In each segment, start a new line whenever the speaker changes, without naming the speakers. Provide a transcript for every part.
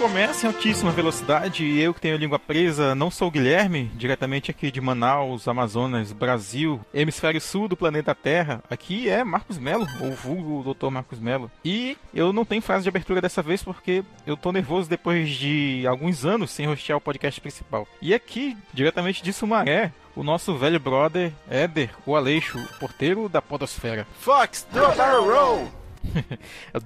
começa em altíssima velocidade e eu que tenho língua presa não sou o Guilherme, diretamente aqui de Manaus, Amazonas, Brasil, hemisfério sul do planeta Terra. Aqui é Marcos Melo, ou vulgo Dr. Marcos Melo. E eu não tenho frase de abertura dessa vez porque eu tô nervoso depois de alguns anos sem hostear o podcast principal. E aqui, diretamente de Sumaré, o nosso velho brother Éder, o Aleixo, porteiro da podosfera.
Fox, do a barrel roll!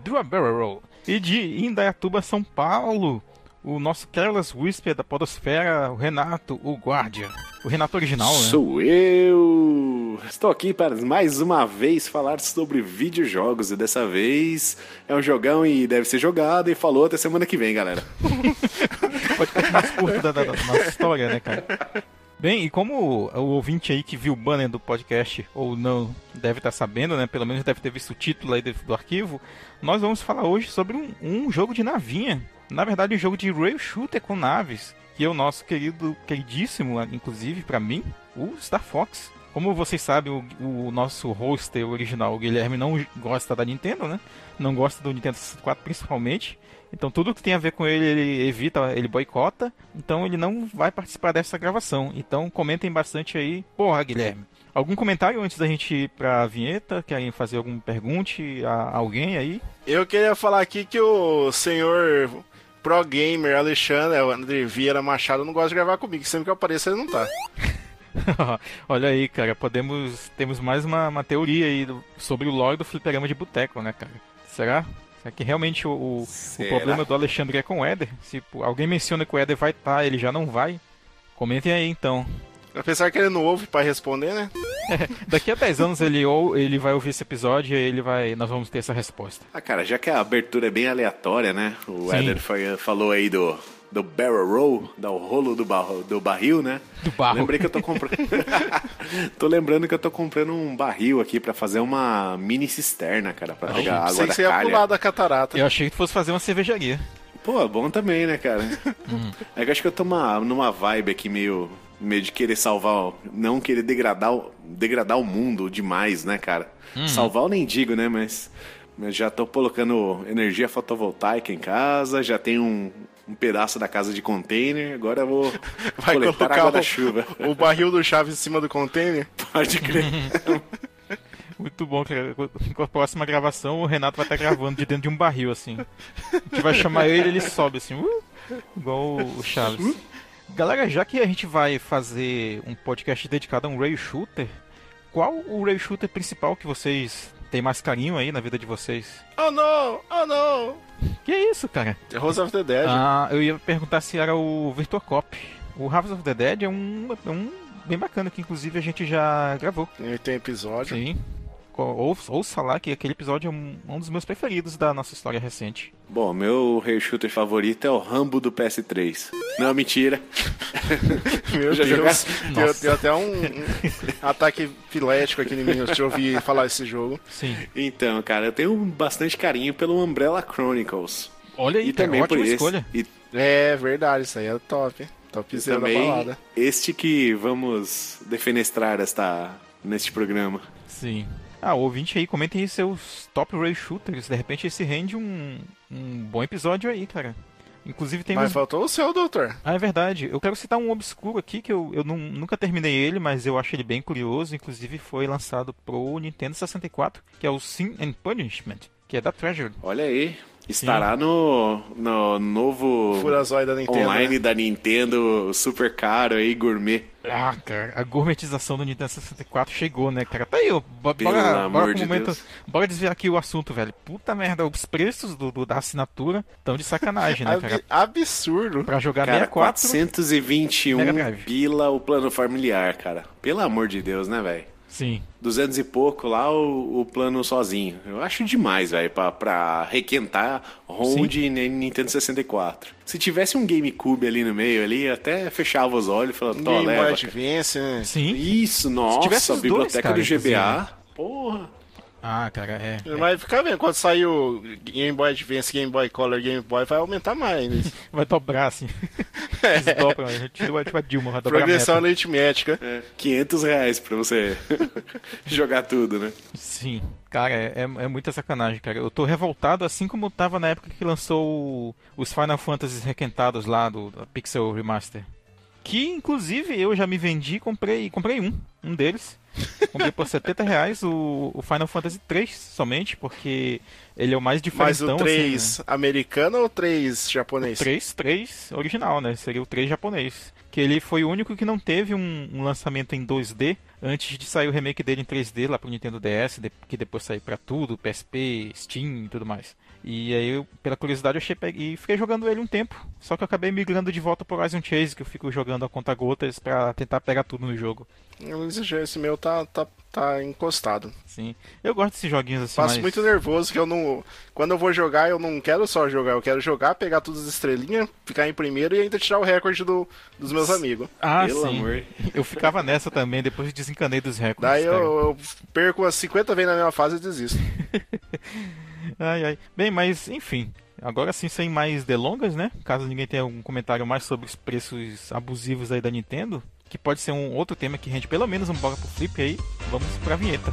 do a barrel roll. E de Indaiatuba, São Paulo, o nosso Careless Whisper da Podosfera, o Renato, o Guardia. O Renato original, né?
Sou eu! Estou aqui para mais uma vez falar sobre videojogos e dessa vez é um jogão e deve ser jogado e falou até semana que vem, galera.
Pode ficar mais curto da, da, da nossa história, né, cara? Bem, e como o ouvinte aí que viu o banner do podcast ou não deve estar sabendo, né? Pelo menos deve ter visto o título aí do, do arquivo, nós vamos falar hoje sobre um, um, jogo de navinha. Na verdade, um jogo de rail shooter com naves, que é o nosso querido, queridíssimo, inclusive para mim, o Star Fox. Como vocês sabem, o, o nosso hoster original, o Guilherme, não gosta da Nintendo, né? Não gosta do Nintendo 64 principalmente. Então tudo que tem a ver com ele, ele evita, ele boicota. Então ele não vai participar dessa gravação. Então comentem bastante aí. Porra, Guilherme. Algum comentário antes da gente ir pra vinheta? Querem fazer algum pergunte a alguém aí?
Eu queria falar aqui que o senhor Pro Gamer Alexandre, André Vieira Machado, não gosta de gravar comigo. Sempre que eu apareço, ele não tá.
Olha aí, cara, podemos. Temos mais uma, uma teoria aí do, sobre o lore do fliperama de boteco, né, cara? Será? É que realmente o, o, o, problema do Alexandre é com o Éder. Se alguém menciona que o Éder vai estar, tá, ele já não vai. Comentem aí então.
Apesar que ele não ouve para responder, né?
daqui a 10 anos ele, ou, ele vai ouvir esse episódio e ele vai, nós vamos ter essa resposta.
Ah, cara, já que a abertura é bem aleatória, né? O Sim. Éder foi, falou aí do, do barrel roll, do rolo do, bar, do barril, né?
Do barro.
Lembrei que eu tô comprando. tô lembrando que eu tô comprando um barril aqui para fazer uma mini cisterna, cara, para pegar água Sei da que você ia pular
da catarata.
Eu achei que fosse fazer uma cervejaria.
Pô, bom também, né, cara? Hum. É que eu acho que eu tô uma, numa vibe aqui meio meio de querer salvar, não querer degradar, degradar o mundo demais, né, cara? Hum. Salvar eu nem digo, né, mas mas já tô colocando energia fotovoltaica em casa, já tenho um, um pedaço da casa de container, agora eu vou
Vai coletar água da chuva. O barril do Chaves em cima do container?
Pode crer.
Muito bom, com a próxima gravação o Renato vai estar gravando de dentro de um barril, assim. A gente vai chamar ele ele sobe assim, uh, igual o Chaves. Galera, já que a gente vai fazer um podcast dedicado a um rail shooter, qual o rail shooter principal que vocês têm mais carinho aí na vida de vocês?
Oh não! Oh não!
Que é isso, cara?
É House of the Dead.
Ah, eu ia perguntar se era o Virtua Cop. O House of the Dead é um, é um bem bacana que inclusive a gente já gravou.
Tem episódio.
Sim ouça, ouça lá que aquele episódio é um, um, dos meus preferidos da nossa história recente.
Bom, meu rail shooter favorito é o Rambo do PS3. Não, mentira.
meu Já Deus. Deu, deu, até um, um ataque filético aqui em mim de ouvir falar esse jogo.
Sim.
Então, cara, eu tenho bastante carinho pelo Umbrella Chronicles.
Olha aí,
e também
ótima
por
escolha.
Esse,
e... É verdade, isso aí é top. Topzera da balada.
Este que vamos defenestrar esta, neste programa.
Sim. Ah, ouvinte aí, comentem aí seus top rail shooters. De repente esse rende um, um bom episódio aí, cara. Inclusive tem
Mas faltou o seu, doutor.
Ah, é verdade. Eu quero citar um obscuro aqui que eu, eu não, nunca terminei ele, mas eu acho ele bem curioso. Inclusive foi lançado pro Nintendo 64, que é o Sin and Punishment, que é da Treasure.
Olha aí. Estará no, no novo
da Nintendo,
online né? da Nintendo, super caro aí, gourmet.
Ah, cara, a gourmetização do Nintendo 64 chegou, né, cara? Tá aí, ó. Bora, bora, de momento, bora desviar aqui o assunto, velho. Puta merda, os preços do, do da assinatura estão de sacanagem, né, cara?
Absurdo.
Pra jogar
cara,
64.
421 pila o plano familiar, cara. Pelo amor de Deus, né, velho?
Sim.
200 e pouco lá o, o plano sozinho. Eu acho demais, velho, pra, pra requentar ROM de Nintendo 64. Se tivesse um GameCube ali no meio, ali, até fechava os olhos e falava, tô,
Game
leva.
Advance, né?
Sim. Isso, nossa, a biblioteca dois, cara, do GBA. Porra.
Ah, cara, é. é.
Mas fica vendo, quando sair o Game Boy Advance, Game Boy Color, Game Boy, vai aumentar mais. Né?
vai dobrar, assim. Eles dobram, a gente tira a Dilma, vai dobrar
Progressão aritmética.
É, 500 reais pra você jogar tudo, né?
Sim. Cara, é, é, é, muita sacanagem, cara. Eu tô revoltado, assim como tava na época que lançou os Final Fantasy requentados lá do, do Pixel Remaster. Que, inclusive, eu já me vendi e comprei, comprei um, um deles. Comprei por 70 reais o, o, Final Fantasy 3 somente, porque ele é o mais diferente.
Mas o 3 assim, né? americano ou o 3 japonês?
O 3, 3 original, né? Seria o 3 japonês. Que ele foi o único que não teve um, um lançamento em 2D antes de sair o remake dele em 3D lá pro Nintendo DS, que depois saiu para tudo, PSP, Steam e tudo mais. E aí, eu, pela curiosidade, eu achei e fiquei jogando ele um tempo. Só que eu acabei migrando de volta pro Horizon Chase, que eu fico jogando a conta gotas para tentar pegar tudo no jogo.
Esse meu tá, tá, tá encostado.
Sim. Eu gosto desses joguinhos assim.
Faço muito nervoso que eu não. Quando eu vou jogar, eu não quero só jogar, eu quero jogar, pegar todas as estrelinhas, ficar em primeiro e ainda tirar o recorde do, dos meus amigos.
Ah, Pelo sim. Amor. Eu ficava nessa também, depois desencanei dos recordes.
Daí eu, eu, perco umas 50 vezes na mesma fase e desisto.
ai, ai. Bem, mas enfim. Agora sim, sem mais delongas, né? Caso ninguém tenha algum comentário mais sobre os preços abusivos aí da Nintendo, que pode ser um outro tema que rende pelo menos um bola pro flip aí, vamos pra vinheta.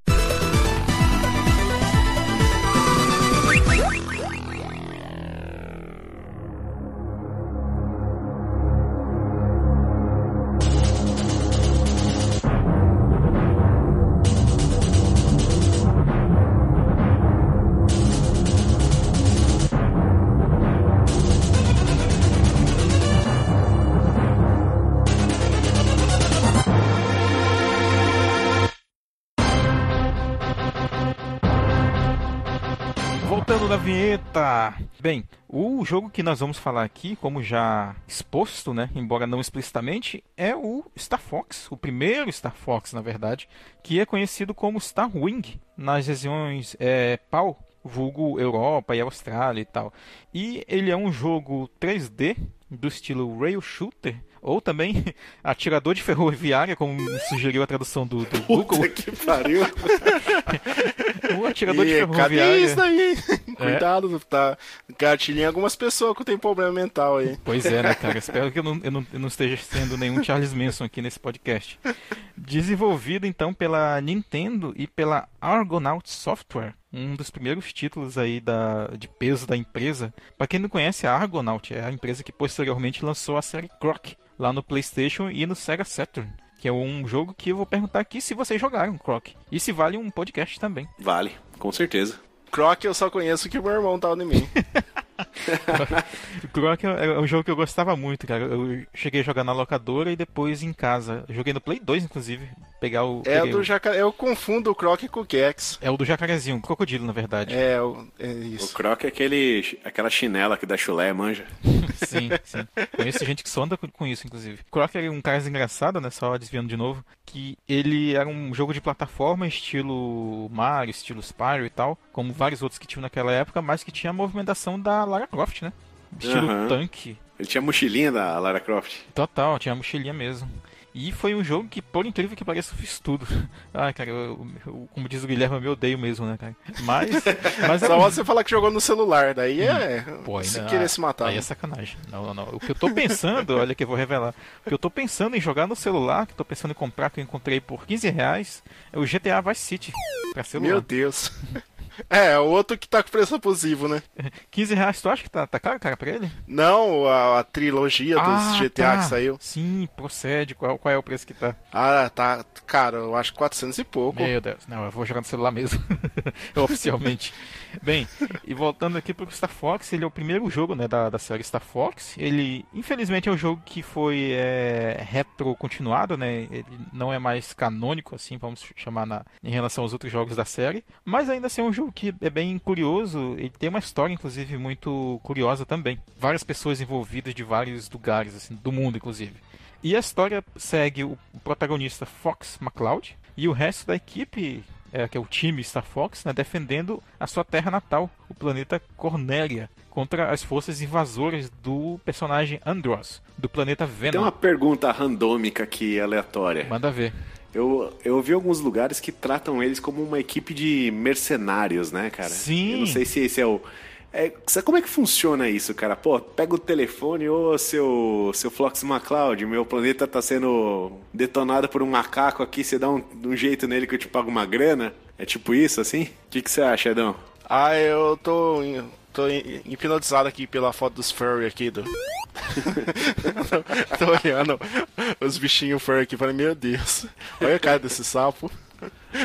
Vinheta! Bem, o jogo que nós vamos falar aqui, como já exposto, né, embora não explicitamente, é o Star Fox, o primeiro Star Fox, na verdade, que é conhecido como Star Wing nas regiões é, PAL, vulgo Europa e Austrália e tal. E ele é um jogo 3D do estilo rail shooter ou também atirador de ferroviária, como sugeriu a tradução do, do
Google. que pariu!
o atirador e, de ferroviária. Cadê
isso aí? É. Cuidado, tá gatilhinho algumas pessoas que tem problema mental aí.
Pois é, né, cara? Espero que eu não, eu não, eu não esteja sendo nenhum Charles Manson aqui nesse podcast. Desenvolvido então pela Nintendo e pela Argonaut Software um dos primeiros títulos aí da, de peso da empresa. Para quem não conhece, a Argonaut é a empresa que posteriormente lançou a série Croc, lá no PlayStation e no Sega Saturn. Que é um jogo que eu vou perguntar aqui se vocês jogaram, Croc. E se vale um podcast também.
Vale, com certeza.
Croc eu só conheço que meu irmão tá em mim.
Croc é um jogo que eu gostava muito, cara. Eu cheguei a jogar na locadora e depois em casa. Eu joguei no Play 2, inclusive. Pegar o.
É o do jacaré. Eu confundo o Croc com o Kex.
É o do jacarezinho, o crocodilo, na verdade.
É, o... é isso.
O Croc é aquele... aquela chinela que dá chulé, manja.
sim, sim. Conheço gente que só anda com isso, inclusive. Croc é um cara engraçado, né? Só desviando de novo. Que ele era um jogo de plataforma, estilo Mario, estilo Spyro e tal. Como vários outros que tinham naquela época, mas que tinha a movimentação da Lara Croft, né? Estilo uhum. tanque.
Ele tinha a mochilinha da Lara Croft.
Total, tinha a mochilinha mesmo. E foi um jogo que, por incrível que pareça, eu fiz tudo. Ah, cara, eu, eu, como diz o Guilherme, eu me odeio mesmo, né, cara? Mas.
mas Só você falar que jogou no celular, daí é. Pô, ainda, se querer se matar.
Aí é sacanagem. Não, não, não. O que eu tô pensando, olha que eu vou revelar. O que eu tô pensando em jogar no celular, que eu tô pensando em comprar, que eu encontrei por 15 reais, é o GTA Vice City. Pra celular.
Meu Deus. É, o outro que tá com preço abusivo, né?
15 reais, tu acha que tá, tá caro, cara, pra ele?
Não, a, a trilogia dos
Ah,
GTA
tá.
que saiu.
Sim, procede. Qual, qual é o preço que tá?
Ah, tá. Cara, eu acho 400 e pouco.
Meu Deus, não, eu vou jogar no celular mesmo. Oficialmente. Bem, e voltando aqui pro Star Fox, ele é o primeiro jogo né, da, da série Star Fox. Ele, infelizmente, é um jogo que foi é, retrocontinuado, né? Ele não é mais canônico, assim, vamos chamar na, em relação aos outros jogos da série. Mas ainda assim é um jogo que é bem curioso. Ele tem uma história, inclusive, muito curiosa também. Várias pessoas envolvidas de vários lugares, assim, do mundo, inclusive. E a história segue o protagonista Fox McCloud e o resto da equipe, é, que é o time Star Fox, né, defendendo a sua terra natal, o planeta Cornélia, contra as forças invasoras do personagem Andros, do planeta
Tem
Venom.
uma pergunta randômica aqui, aleatória.
Manda ver.
Eu, eu vi alguns lugares que tratam eles como uma equipe de mercenários, né, cara?
Sim.
Eu não sei se esse é o. É, sabe como é que funciona isso, cara? Pô, pega o telefone, ô seu, seu Flox McCloud, meu planeta tá sendo detonado por um macaco aqui, você dá um, um jeito nele que eu te pago uma grana? É tipo isso, assim? O que, que você acha, Edão?
Ah, eu tô, tô hipnotizado aqui pela foto dos furry aqui do. tô olhando os bichinhos furry aqui, falei, meu Deus, olha a cara desse sapo.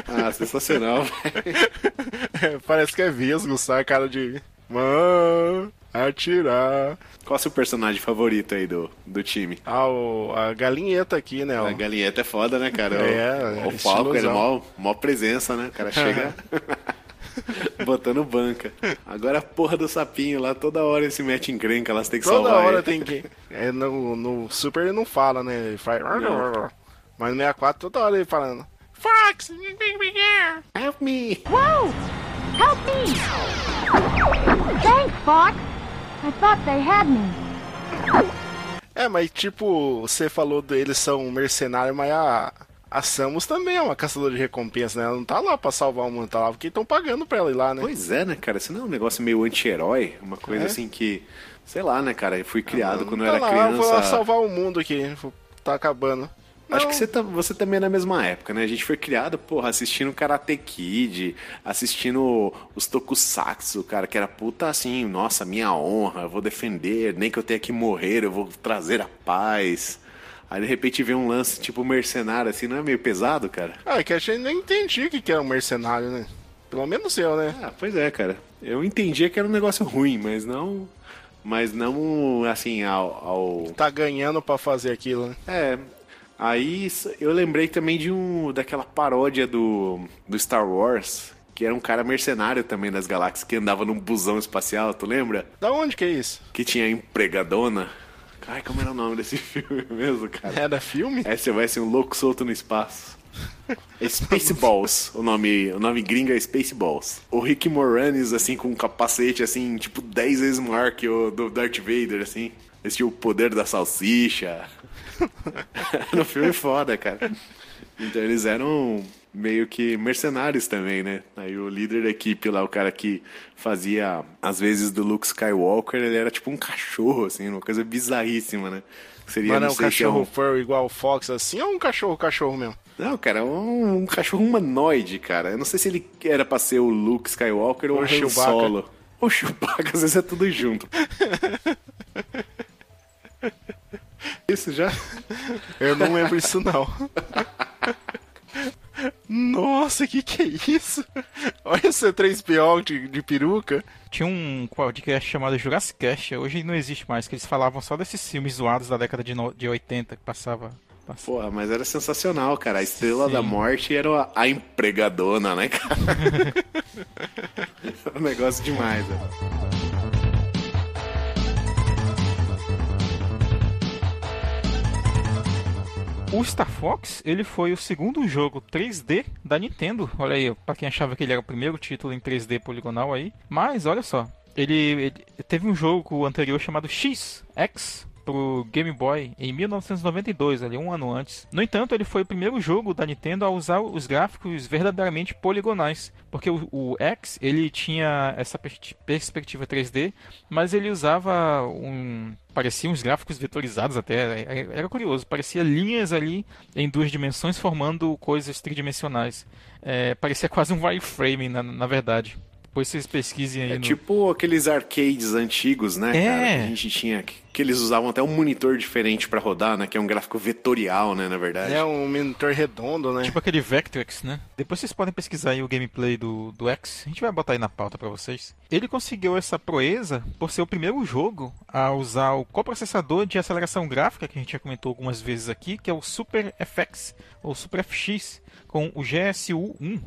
Ah, sensacional, velho.
Parece que é vesgo, sabe? Cara de. Mano, atirar.
Qual é o seu personagem favorito aí do, do time?
Ah, o, a galinheta aqui, né?
A galinheta é foda, né, cara?
É,
o,
é
o palco ele é mó, mó presença, né? O cara chega botando banca. Agora a porra do sapinho lá, toda hora ele se mete em crenca, elas têm que
Toda
salvar
hora
ele.
tem que. É, no, no Super ele não fala, né? Ele faz.
Não.
Mas no 64 toda hora ele falando. Fox!
Help me!
Whoa! Help me! Thanks, Fox. I thought they had me.
É, mas tipo, você falou deles são mercenários, mas a, a Samus também é uma caçadora de recompensa, né? Ela não tá lá pra salvar o mundo, tá lá porque estão pagando pra ela ir lá, né?
Pois é, né, cara? Isso não é um negócio meio anti-herói? Uma coisa
É.
assim que. Sei lá, né, cara? Eu fui criado
Não
quando eu
tá
era
lá, eu vou lá
criança.
salvar o mundo aqui, tá acabando.
Acho
Não.
que você, tá, você também é na mesma época, né? A gente foi criado, porra, assistindo Karate Kid, assistindo os Tokusatsu, cara, que era puta assim, nossa, minha honra, eu vou defender, nem que eu tenha que morrer, eu vou trazer a paz. Aí de repente vem um lance tipo mercenário, assim, não é meio pesado, cara?
Ah, é que a gente nem entendia o que era um mercenário, né? Pelo menos eu, né?
Ah, pois é, cara. Eu entendia que era um negócio ruim, mas não. Mas não assim, ao. ao...
Tá ganhando pra fazer aquilo, né?
É. Aí eu lembrei também de um. daquela paródia do, do Star Wars, que era um cara mercenário também das galáxias, que andava num busão espacial, tu lembra?
Da onde que é isso?
Que tinha empregadona. Ai, como era o nome desse filme mesmo, cara?
É da filme?
É, você vai ser um louco solto no espaço. É Spaceballs, o nome, o nome gringo é Spaceballs. O Rick Moranis, assim, com um capacete, assim, tipo, 10 vezes maior que o do Darth Vader, assim. Esse o poder da salsicha. Um filme foda, cara. Então eles eram meio que mercenários também, né? Aí o líder da equipe lá, o cara que fazia, às vezes, do Luke Skywalker, ele era tipo um cachorro, assim, uma coisa bizarríssima, né? Seria,
Mas não é
não
um
sei se é
cachorro
um...
furry igual o Fox assim ou um cachorro cachorro mesmo?
Não, cara, é um, um cachorro humanoide, cara. Eu não sei se ele era pra ser o Luke Skywalker ou
Ou
o Han
Chewbacca.
Solo. Ou Chewbacca, às vezes é tudo junto. Isso já?
Eu não lembro isso não. Nossa, que que é isso? Olha o C3PO de, de peruca.
Tinha um podcast chamado Jurassic Cast, hoje não existe mais, que eles falavam só desses filmes zoados da década de, no... de 80 que passava. passava.
Porra, mas era sensacional, cara. A Estrela
Sim.
da Morte era a- a empregadona, né, cara? Era um negócio demais, velho.
O Star Fox, ele foi o segundo jogo 3D da Nintendo. Olha aí, pra quem achava que ele era o primeiro título em 3D poligonal aí. Mas olha só, ele, ele teve um jogo anterior chamado X, X pro Game Boy em 1992, ali um ano antes. No entanto, ele foi o primeiro jogo da Nintendo a usar os gráficos verdadeiramente poligonais, porque o, o X ele tinha essa pers- perspectiva 3D, mas ele usava um parecia uns gráficos vetorizados até, era- era curioso, parecia linhas ali em duas dimensões formando coisas tridimensionais. É, parecia quase um wireframe na, na verdade. Depois vocês pesquisem aí
É
no...
tipo aqueles arcades antigos, né,
É.
cara? Que a gente tinha. Que eles usavam até um monitor diferente pra rodar, né? Que é um gráfico vetorial, né, na verdade.
É um monitor redondo, né?
Tipo aquele Vectrex, né? Depois vocês podem pesquisar aí o gameplay do, do X. A gente vai botar aí na pauta pra vocês. Ele conseguiu essa proeza por ser o primeiro jogo a usar o coprocessador de aceleração gráfica, que a gente já comentou algumas vezes aqui, que é o Super FX, ou Super FX, com o GSU-1.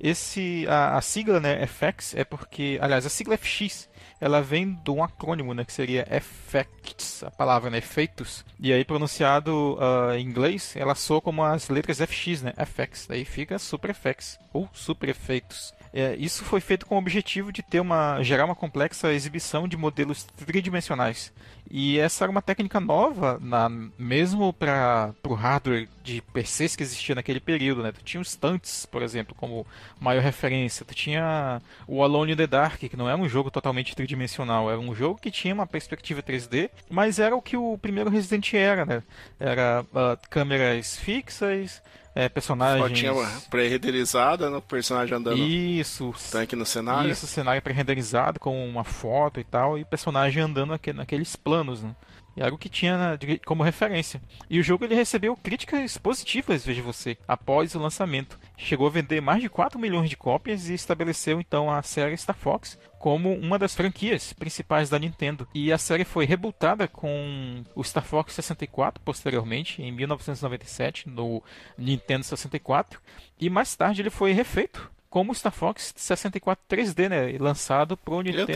Esse, a, a sigla, né, FX, é porque... Aliás, a sigla FX ela vem de um acrônimo, né, que seria effects, a palavra, né, efeitos. E aí pronunciado ah, em inglês, ela soa como as letras FX, né, FX. Daí fica Super Effects ou Super Efeitos. É, isso foi feito com o objetivo de ter uma gerar uma complexa exibição de modelos tridimensionais. E essa era uma técnica nova, na, mesmo para o hardware de PCs que existia naquele período. Né? Tu tinha os Stunts, por exemplo, como maior referência. Tu tinha o Alone in the Dark, que não era um jogo totalmente tridimensional. Era um jogo que tinha uma perspectiva 3D, mas era o que o primeiro Resident era. Né? Era ah, câmeras fixas, é,
Só
personagens...
tinha pré-renderizada, né? O personagem andando
Isso,
tanque no cenário.
isso, cenário pré-renderizado com uma foto e tal, e personagem andando naque- naqueles planos, né? E era o que tinha de- como referência. E o jogo ele recebeu críticas positivas, veja você, após o lançamento. Chegou a vender mais de 4 milhões de cópias e estabeleceu então a série Star Fox como uma das franquias principais da Nintendo. E a série foi rebootada com o Star Fox 64 posteriormente, em 1997, no Nintendo 64. E mais tarde ele foi refeito como o Star Fox 64 3D, né? E Lançado pro Nintendo,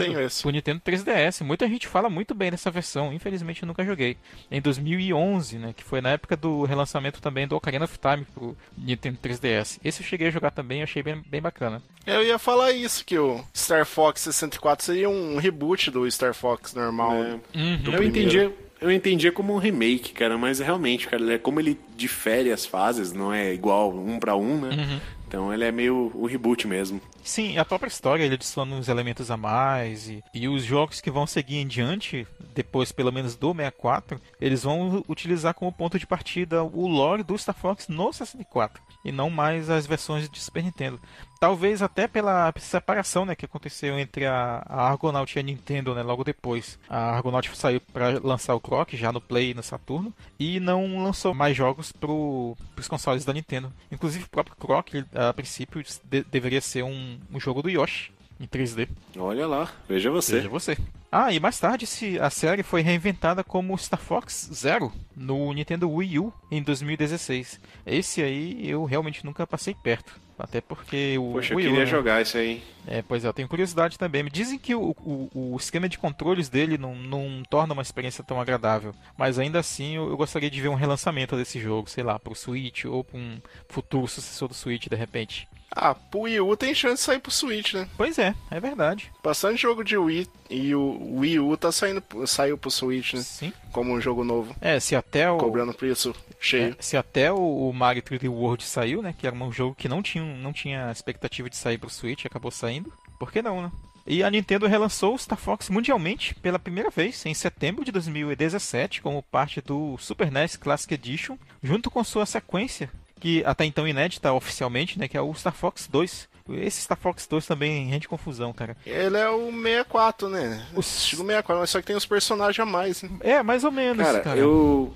pro Nintendo 3DS. Muita gente fala muito bem dessa versão, infelizmente eu nunca joguei. Em 2011, né? Que foi na época do relançamento também do Ocarina of Time pro Nintendo 3DS. Esse eu cheguei a jogar também, achei bem, bem bacana.
Eu ia falar isso, que o Star Fox 64 seria um reboot do Star Fox normal.
É.
né?
Uhum.
Do
Eu entendia, eu entendia como um remake, cara, mas realmente, cara, é como ele difere as fases, não é igual um pra um, né?
Uhum.
Então ele é meio o reboot mesmo.
Sim, a própria história ele adiciona uns elementos a mais e, e os jogos que vão seguir em diante, depois pelo menos do 64, eles vão utilizar como ponto de partida o lore do Star Fox no 64 e não mais as versões de Super Nintendo. Talvez até pela separação né, que aconteceu entre a, a Argonaut e a Nintendo né, logo depois. A Argonaut saiu para lançar o Croc já no Play e no Saturno e não lançou mais jogos para os consoles da Nintendo. Inclusive o próprio Croc, a princípio, de- deveria ser um, um jogo do Yoshi em 3D.
Olha lá, veja você.
Veja você. Ah, e mais tarde se- a série foi reinventada como Star Fox Zero no Nintendo Wii U em 2016. Esse aí eu realmente nunca passei perto. Até porque o
Poxa, eu
Wii U,
queria
né?
jogar isso aí.
É, pois é, eu tenho curiosidade também. Me dizem que o, o, o esquema de controles dele não, não torna uma experiência tão agradável. Mas ainda assim eu, eu gostaria de ver um relançamento desse jogo, sei lá, pro Switch ou pra um futuro sucessor do Switch de repente.
Ah, pro Wii U tem chance de sair pro Switch, né?
Pois é, é verdade.
Bastante jogo de Wii e o Wii U tá saindo, saiu pro Switch, né?
Sim.
Como um jogo novo,
É, se até o.
cobrando preço cheio.
É, se até o, o Mario 3D World saiu, né? Que era um jogo que não tinha, não tinha expectativa de sair pro Switch, acabou saindo. Por que não, né? E a Nintendo relançou o Star Fox mundialmente pela primeira vez em setembro de 2017, como parte do Super NES Classic Edition, junto com sua sequência, que até então inédita oficialmente, né? Que é o Star Fox 2. Esse Star Fox 2 também rende confusão, cara.
Ele é o 64, né?
O-
Estilo 64, mas só que tem os personagens a mais, né?
É, mais ou menos,
Cara,
cara.
eu.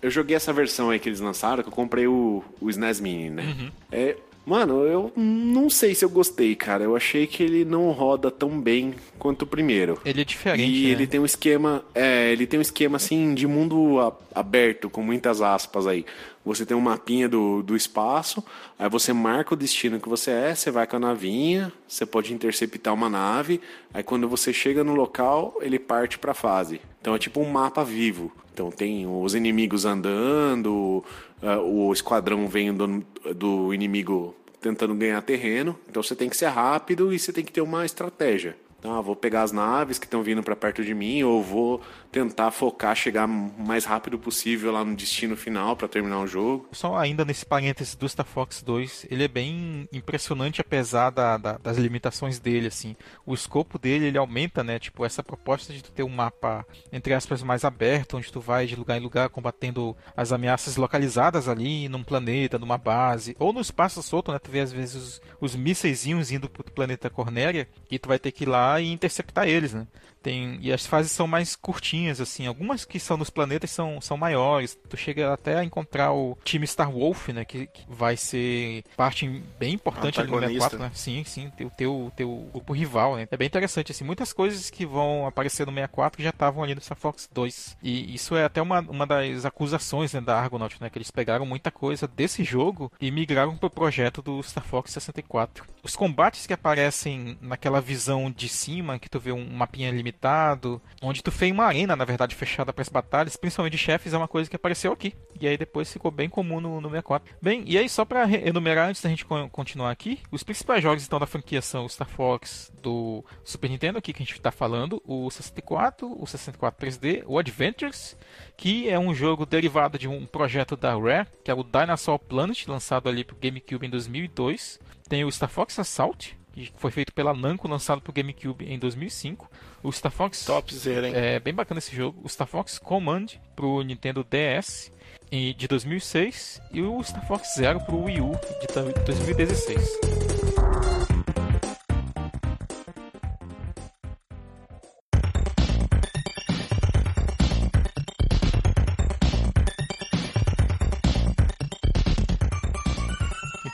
Eu joguei essa versão aí que eles lançaram, que eu comprei o, o SNES Mini, né?
Uhum.
É, mano, eu não sei se eu gostei, cara. Eu achei que ele não roda tão bem quanto o primeiro.
Ele é diferente,
E
né?
ele tem um esquema, é, ele tem um esquema assim de mundo aberto, com muitas aspas aí. Você tem um mapinha do, do espaço, aí você marca o destino que você é, você vai com a navinha, você pode interceptar uma nave, aí quando você chega no local, ele parte pra fase. Então é tipo um mapa vivo. Então tem os inimigos andando, ah, o esquadrão vendo do inimigo tentando ganhar terreno. Então você tem que ser rápido e você tem que ter uma estratégia. ah, vou pegar as naves que estão vindo para perto de mim, ou vou tentar focar, chegar o mais rápido possível lá no destino final para terminar o jogo.
Só ainda nesse parênteses do Star Fox 2, ele é bem impressionante apesar da, da, das limitações dele, assim. O escopo dele, ele aumenta, né? Tipo, essa proposta de ter um mapa, entre aspas, mais aberto, onde tu vai de lugar em lugar combatendo as ameaças localizadas ali num planeta, numa base, ou no espaço solto, né? Tu vê às vezes os, os mísseisinhos indo pro planeta Cornélia e tu vai ter que ir lá e interceptar eles, né? Tem, e as fases são mais curtinhas, assim. Algumas que são nos planetas são, são maiores. Tu chega até a encontrar o time Star Wolf, né? Que, que vai ser parte bem importante ali no 64, né? Sim, sim. O teu, teu grupo rival, né? É bem interessante, assim. Muitas coisas que vão aparecer no 64 já estavam ali no Star Fox 2. E isso é até uma, uma das acusações né, da Argonaut, né? Que eles pegaram muita coisa desse jogo e migraram pro projeto do Star Fox 64. Os combates que aparecem naquela visão de cima, que tu vê um mapinha limitado limitado, onde tu fez uma arena, na verdade, fechada para as batalhas, principalmente de chefes, é uma coisa que apareceu aqui. E aí depois ficou bem comum no, no 64. Bem, e aí só para enumerar antes da gente continuar aqui, os principais jogos então da franquia são o Star Fox do Super Nintendo, aqui que a gente está falando, o 64, o 64 3D, o Adventures, que é um jogo derivado de um projeto da Rare, que é o Dinosaur Planet, lançado ali para o GameCube em 2002. Tem o Star Fox Assault, que foi feito pela Namco, lançado para o GameCube em 2005. O Star Fox
Topzera, hein?
é bem bacana esse jogo. O Star Fox Command para o Nintendo DS de 2006 e o Star Fox Zero para o Wii U de 2016.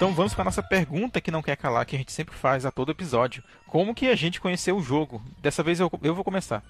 Então vamos para nossa pergunta que não quer calar, que a gente sempre faz a todo episódio. Como que a gente conheceu o jogo? Dessa vez eu, eu vou começar.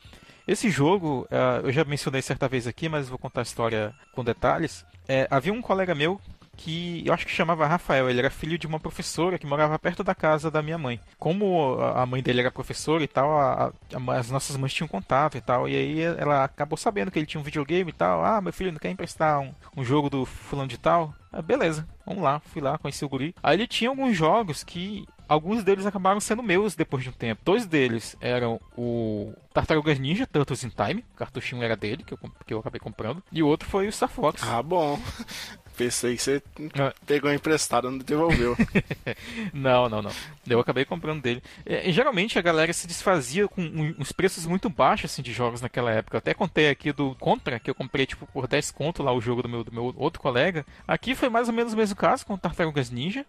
Esse jogo, uh, eu já mencionei certa vez aqui, mas vou contar a história com detalhes. É, havia um colega meu que eu acho que chamava Rafael, ele era filho de uma professora que morava perto da casa da minha mãe. Como a mãe dele era professora e tal, a, a, as nossas mães tinham contato e tal, e aí ela acabou sabendo que ele tinha um videogame e tal. Ah, meu filho não quer emprestar um, um jogo do fulano de tal? Ah, beleza, vamos lá, fui lá, conheci o guri. Aí ele tinha alguns jogos que alguns deles acabaram sendo meus depois de um tempo. Dois deles eram o Tartarugas Ninja, Turtles in Time, o cartuchinho era dele, que eu, que eu acabei comprando. E o outro foi o Star Fox.
Ah, bom. Pensei que você ah. pegou emprestado e não devolveu.
não, não, não. Eu acabei comprando dele. É, geralmente a galera se desfazia com uns preços muito baixos assim, de jogos naquela época. Eu até contei aqui do Contra, que eu comprei tipo por 10 conto lá o jogo do meu, do meu outro colega. Aqui foi mais ou menos o mesmo caso com o Tartarugas Ninja.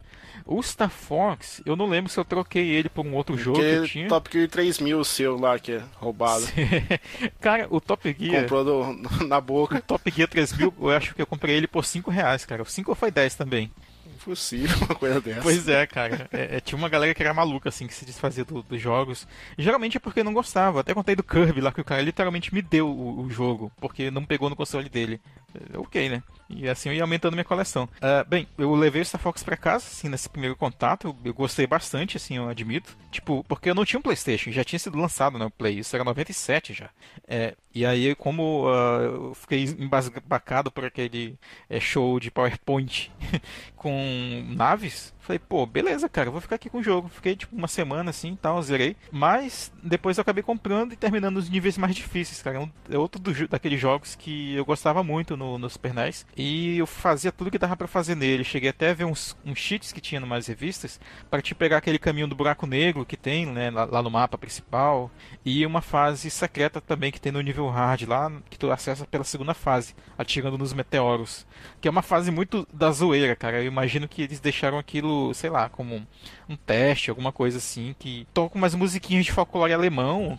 O Star Fox, eu não lembro se eu troquei ele por um outro jogo que eu tinha.
Top Gear 3000 seu lá, que é roubado.
cara, o Top Gear...
Comprou do, na boca.
O Top Gear 3000, eu acho que eu comprei ele por 5 reais, cara. 5 ou foi 10 também?
Impossível uma coisa dessa.
Pois é, cara. É, é, tinha uma galera que era maluca, assim, que se desfazia do, dos jogos. E geralmente é porque não gostava. Até contei do Kirby lá, que o cara literalmente me deu o, o jogo, porque não pegou no console dele. É, ok, né? E assim eu ia aumentando minha coleção. Uh, bem, eu levei o Star Fox pra casa, assim, nesse primeiro contato. Eu, gostei bastante, assim, eu admito. Tipo, porque eu não tinha um PlayStation, já tinha sido lançado no Play. Isso era 97 já. É, e aí, como uh, eu fiquei embasbacado por aquele é, show de PowerPoint com naves, Falei, pô, beleza, cara, vou ficar aqui com o jogo. Fiquei tipo uma semana assim tal, zerei. Mas depois eu acabei comprando e terminando os níveis mais difíceis, cara. É, é outro do, daqueles jogos que eu gostava muito no, no Super NES. E eu fazia tudo que dava para fazer nele. Cheguei até a ver uns, uns cheats que tinha em umas revistas para te pegar aquele caminho do buraco negro que tem, né, lá, lá, no mapa principal. E uma fase secreta também que tem no nível hard lá, que tu acessa pela segunda fase, atirando nos meteoros. Que é uma fase muito da zoeira, cara. Eu imagino que eles deixaram aquilo sei lá, como um, um teste, alguma coisa assim, que toca umas musiquinhas de folclore alemão.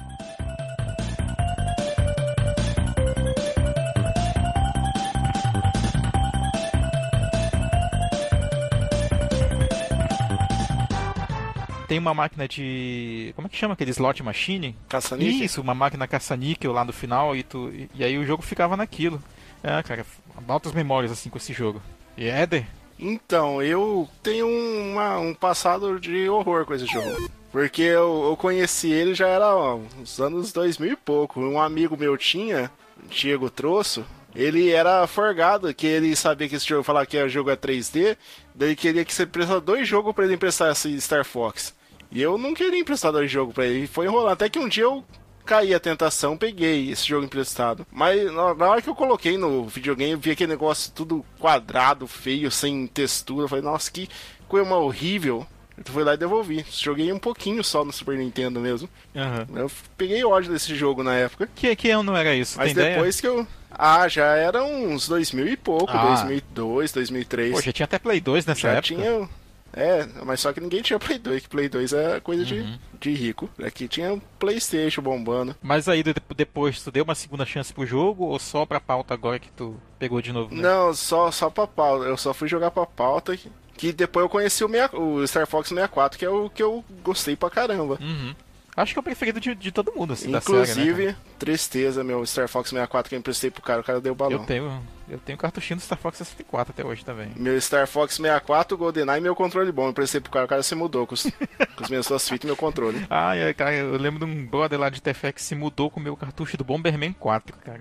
tem uma máquina de. Como é que chama aquele slot machine?
Caça-níquel?
Isso, uma máquina caça-níquel lá no final e, tu, e, e, aí o jogo ficava naquilo. É, cara, altas memórias assim com esse jogo. E Éder,
então, eu tenho uma, um passado de horror com esse jogo. Porque eu, eu conheci ele já era ó, uns anos 2000 e pouco. Um amigo meu tinha, Diego Troço, ele era forgado, que ele sabia que esse jogo falava que o jogo é 3D, daí queria que você prestasse dois jogos para ele emprestar esse Star Fox. E eu não queria emprestar dois jogos pra ele. Foi enrolando. Até que um dia eu caí a tentação, peguei esse jogo emprestado. Mas na hora que eu coloquei no videogame, eu vi aquele negócio tudo quadrado, feio, sem textura. Eu falei, nossa, que coisa horrível. Eu fui lá e devolvi. Joguei um pouquinho só no Super Nintendo mesmo.
Aham.
Eu peguei ódio desse jogo na época.
Que, que ano era isso?
Mas
Tem
depois que eu. Ah, já era uns 2000 e pouco,
Ah.
2002, 2003.
ideia? Pô, já tinha até Play 2 nessa
já
época.
tinha. É, mas só que ninguém tinha Play 2, que Play 2 é coisa de,
Uhum.
de rico. Aqui tinha PlayStation bombando.
Mas aí de- depois tu deu uma segunda chance pro jogo ou só pra pauta agora que tu pegou de novo? né?
Não, só, só pra pauta. Eu só fui jogar pra pauta. Que, que depois eu conheci o, meia- o Star Fox 64, que é o que eu gostei pra caramba.
Uhum. Acho que é o preferido de, de todo mundo, assim, da série, né,
Inclusive, tristeza, meu Star Fox 64 que eu emprestei pro cara, o cara deu balão.
eu tenho, eu tenho cartuchinho do Star Fox 64 até hoje também.
Meu Star Fox 64, GoldenEye e meu controle bom. Eu emprestei pro cara, o cara se mudou com, os, com as minhas suas fitas e meu controle.
Ai, cara, eu lembro de um brother lá de TFX que se mudou com o meu cartucho do Bomberman 4, cara.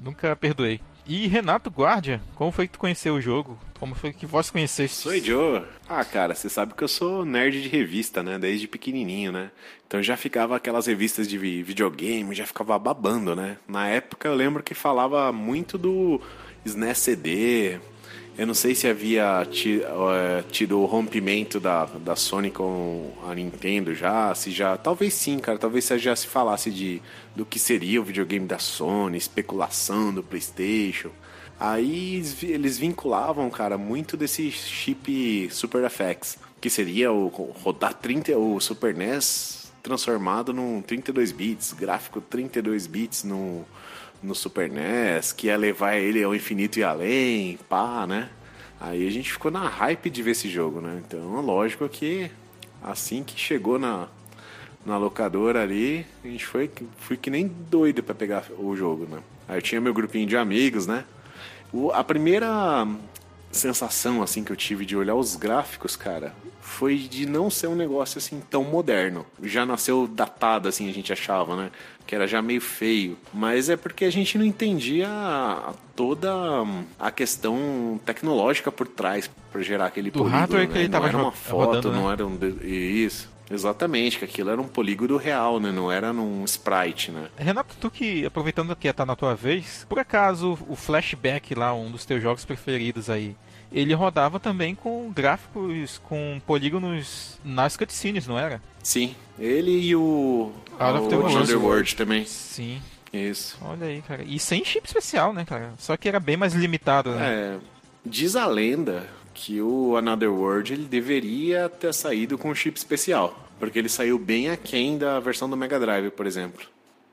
Nunca perdoei. E Renato Guardia, como foi que tu conheceu o jogo? Como foi que vós conheceste?
Sou Joe. Ah, cara, você sabe que eu sou nerd de revista, né? Desde pequenininho, né? Então já ficava aquelas revistas de vi- videogame, já ficava babando, né? Na época eu lembro que falava muito do SNES CD. Eu não sei se havia eh, tido o rompimento da, da Sony com a Nintendo já, se já. Talvez sim, cara. Talvez já se falasse de do que seria o videogame da Sony, especulação do PlayStation. Aí eles vinculavam, cara, muito desse chip Super FX, que seria o rodar 30 o Super NES transformado num 32 bits, gráfico 32 bits no no Super NES, que ia levar ele ao infinito e além, pá, né? Aí a gente ficou na hype de ver esse jogo, né? Então, lógico que assim que chegou na na locadora ali, a gente foi fui que nem doido pra pegar o jogo, né? Aí eu tinha meu grupinho de amigos, né? O- a primeira sensação assim que eu tive de olhar os gráficos, cara, foi de não ser um negócio assim tão moderno. Já nasceu datado assim, a gente achava, né? Que era já meio feio, mas é porque a gente não entendia toda a questão tecnológica por trás pra gerar aquele
Do
polígono,
hardware que
né?
ele
não
tava
era uma foto,
rodando, né?
não era um de- isso. Exatamente, que aquilo era um polígono real, né? Não era num sprite, né?
Renato, tu que, aproveitando que tá na tua vez, por acaso o Flashback lá, um dos teus jogos preferidos aí, ele rodava também com gráficos, com polígonos nas cutscenes, não era?
Sim, ele e o,
Out of the World.
Underworld também.
Sim.
Isso.
Olha aí, cara. E sem chip especial, né, cara? Só que era bem mais limitado, né?
É, diz a lenda que o Another World ele deveria ter saído com um chip especial, porque ele saiu bem aquém da versão do Mega Drive, por exemplo.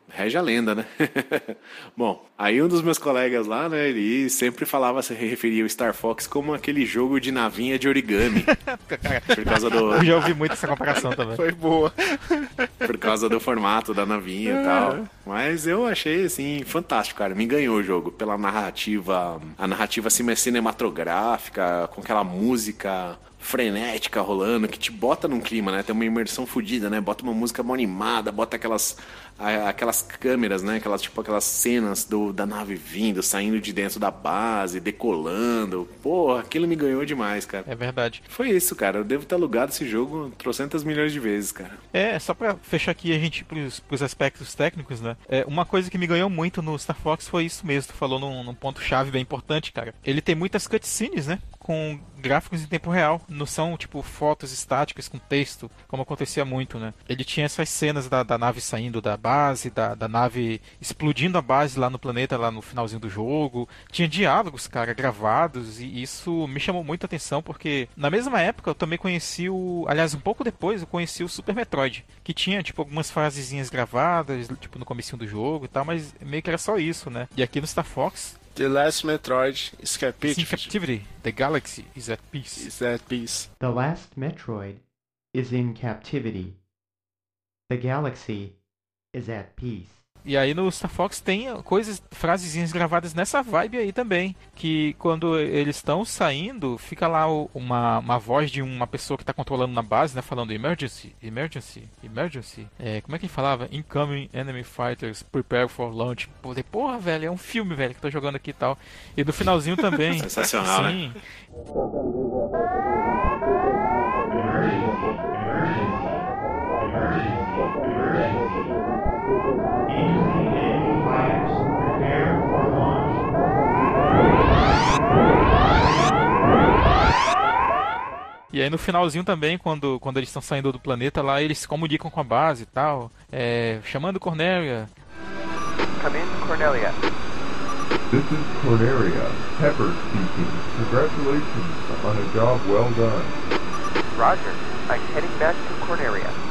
Rege a lenda, né? Bom, aí um dos meus colegas lá, né, ele sempre falava, se referia o Star Fox como aquele jogo de navinha de origami. por causa do,
Eu já ouvi muito essa comparação também.
Foi boa.
por causa do formato da navinha e tal. Mas eu achei, assim, fantástico, cara. Me ganhou o jogo pela narrativa, a narrativa cine- cinematográfica, com aquela música frenética rolando, que te bota num clima, né? Tem uma imersão fodida, né? Bota uma música mal animada, bota aquelas, aquelas câmeras, né? Aquelas, tipo, aquelas cenas do, da nave vindo, saindo de dentro da base, decolando. Porra, aquilo me ganhou demais, cara.
É verdade.
Foi isso, cara. Eu devo ter alugado esse jogo trocentas milhões de vezes, cara.
É, só pra fechar aqui a gente pros, pros aspectos técnicos, né? É, uma coisa que me ganhou muito no Star Fox foi isso mesmo. Tu falou num, num ponto-chave bem importante, cara. Ele tem muitas cutscenes, né? Com gráficos em tempo real. Não são, tipo, fotos estáticas com texto, como acontecia muito, né? Ele tinha essas cenas da, da nave saindo da base, da, da nave explodindo a base lá no planeta, lá no finalzinho do jogo. Tinha diálogos, cara, gravados, e isso me chamou muita atenção, porque na mesma época eu também conheci o. Aliás, um pouco depois eu conheci o Super Metroid, que tinha, tipo, algumas frasezinhas gravadas, tipo, no comecinho do jogo e tal, mas meio que era só isso, né? E aqui no Star Fox,
The Last Metroid is
in. Captivity, The Galaxy is at peace.
Is that peace?
The last Metroid is in captivity. The galaxy is at peace.
E aí no Star Fox tem coisas, frasezinhas gravadas nessa vibe aí também. Que quando eles estão saindo, fica lá uma, uma voz de uma pessoa que tá controlando na base, né? Falando emergency, emergency, emergency. É, como é que ele falava? Incoming enemy fighters, prepare for launch. Pô, de- porra, velho, é um filme, velho, que eu tô jogando aqui e tal. E no finalzinho também.
Sensacional, né?
Sim. E aí no finalzinho também, quando, quando eles estão saindo do planeta lá, eles se comunicam com a base e tal, é, chamando Cornélia.
Come in, Cornelia.
This is Corneria, Pepper speaking. Congratulations on a job well done.
Roger. I'm heading back to Cornelia.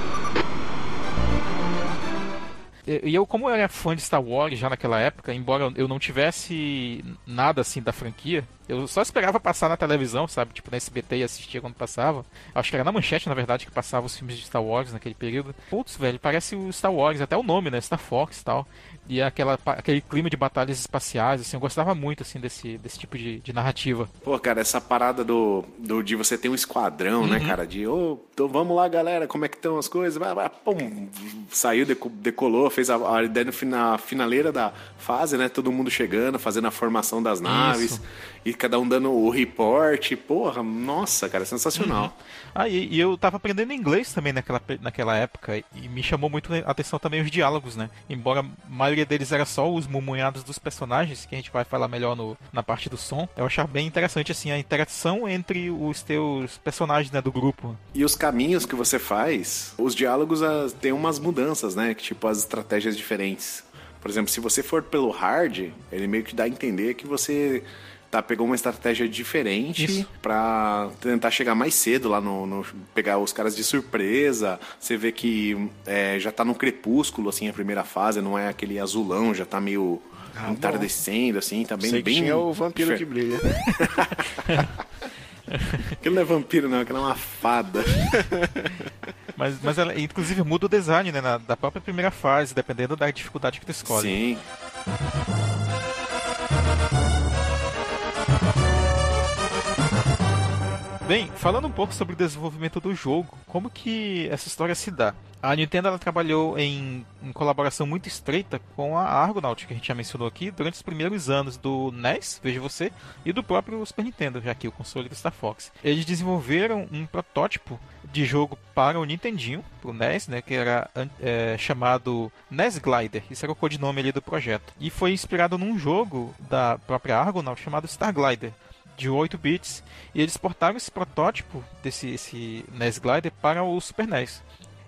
E eu, como eu era fã de Star Wars já naquela época, embora eu não tivesse nada assim da franquia, eu só esperava passar na televisão, sabe? Tipo, na SBT e assistia quando passava. Acho que era na manchete, na verdade, que passava os filmes de Star Wars naquele período. Putz, velho, parece o Star Wars, até o nome, né? Star Fox e tal. E aquela, aquele clima de batalhas espaciais, assim, eu gostava muito, assim, desse, desse tipo de, de narrativa.
Pô, cara, essa parada do, do de você ter um esquadrão, né, cara? De, ô, então vamos lá, galera, como é que estão as coisas? Vai, vai, pum, saiu, deco- decolou, fez a, a ideia na finaleira da fase, né? Todo mundo chegando, fazendo a formação das naves. E cada um dando o reporte. Porra, nossa, cara, sensacional.
Ah, e, e eu tava aprendendo inglês também naquela, naquela época, e me chamou muito a atenção também os diálogos, né? Embora a maioria deles era só os mumunhados dos personagens, que a gente vai falar melhor no, na parte do som, eu achava bem interessante, assim, a interação entre os teus personagens, né, do grupo.
E os caminhos que você faz, os diálogos ah, têm umas mudanças, né? Que, tipo, as estratégias diferentes. Por exemplo, se você for pelo hard, ele meio que dá a entender que você tá, pegou uma estratégia diferente pra tentar chegar mais cedo lá no, no- pegar os caras de surpresa. Você vê que é, já tá no crepúsculo, assim, a primeira fase, não é aquele azulão, já tá meio entardecendo, assim, tá bem...
Sei que
bem
tinha o vampiro que brilha.
Aquilo não é vampiro, não, aquilo é uma fada.
Mas, mas ela, inclusive, muda o design, né, na- da própria primeira fase, dependendo da dificuldade que tu escolhe.
Sim.
Bem, falando um pouco sobre o desenvolvimento do jogo, como que essa história se dá? A Nintendo ela trabalhou em, em colaboração muito estreita com a Argonaut, que a gente já mencionou aqui, durante os primeiros anos do NES, veja você, e do próprio Super Nintendo, já que o console do Star Fox. Eles desenvolveram um protótipo de jogo para o Nintendinho, para o NES, né, que era é, chamado NES Glider, isso era o codinome ali do projeto. E foi inspirado num jogo da própria Argonaut chamado Star Glider de 8 bits e eles portaram esse protótipo desse esse NES Glider para o Super NES.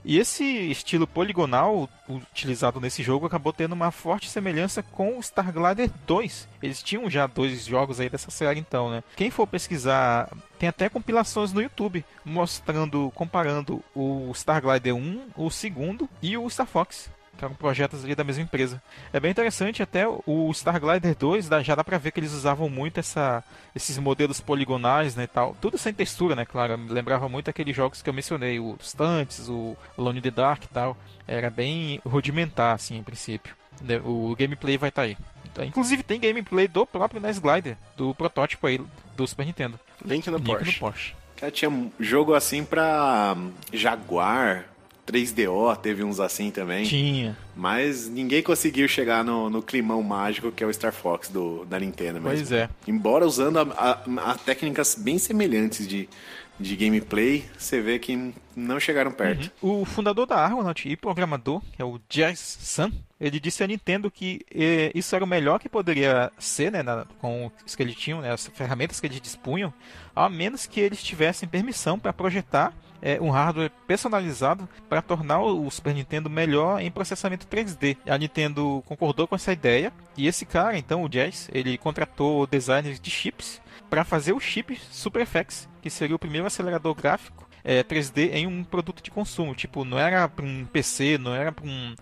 E esse estilo poligonal utilizado nesse jogo acabou tendo uma forte semelhança com o Star Glider 2. Eles tinham já dois jogos aí dessa série então, né? Quem for pesquisar, tem até compilações no YouTube mostrando, comparando o Star Glider 1, o segundo e o Star Fox que eram projetos ali da mesma empresa. É bem interessante, até o Star Glider 2 dá- já dá pra ver que eles usavam muito essa, esses modelos poligonais né, e tal. Tudo sem textura, né, claro. Me lembrava muito aqueles jogos que eu mencionei, o Stunts, o Alone in the Dark e tal. Era bem rudimentar, assim, em princípio. Né, O gameplay vai estar aí. Então, inclusive tem gameplay do próprio NES Glider, do protótipo aí do Super Nintendo.
Link no
Link
Porsche.
no Porsche.
Cara, tinha um jogo assim pra Jaguar, 3DO, teve uns assim também.
Tinha.
Mas ninguém conseguiu chegar no, no climão mágico que é o Star Fox do, da Nintendo mesmo.
Pois é.
Embora usando a, a- a técnicas bem semelhantes de, de gameplay, você vê que não chegaram perto.
O fundador da Argonaut e programador, que é o Jazz Sun, ele disse à Nintendo que eh, isso era o melhor que poderia ser, né, na- com os que eles tinham, né, as ferramentas que eles dispunham, a menos que eles tivessem permissão para projetar eh, um hardware personalizado para tornar o Super Nintendo melhor em processamento 3D. A Nintendo concordou com essa ideia e esse cara, então, o Jazz, ele contratou designers de chips para fazer o chip SuperFX, que seria o primeiro acelerador gráfico é, 3D em um produto de consumo. Tipo, não era para um PC, não era para um,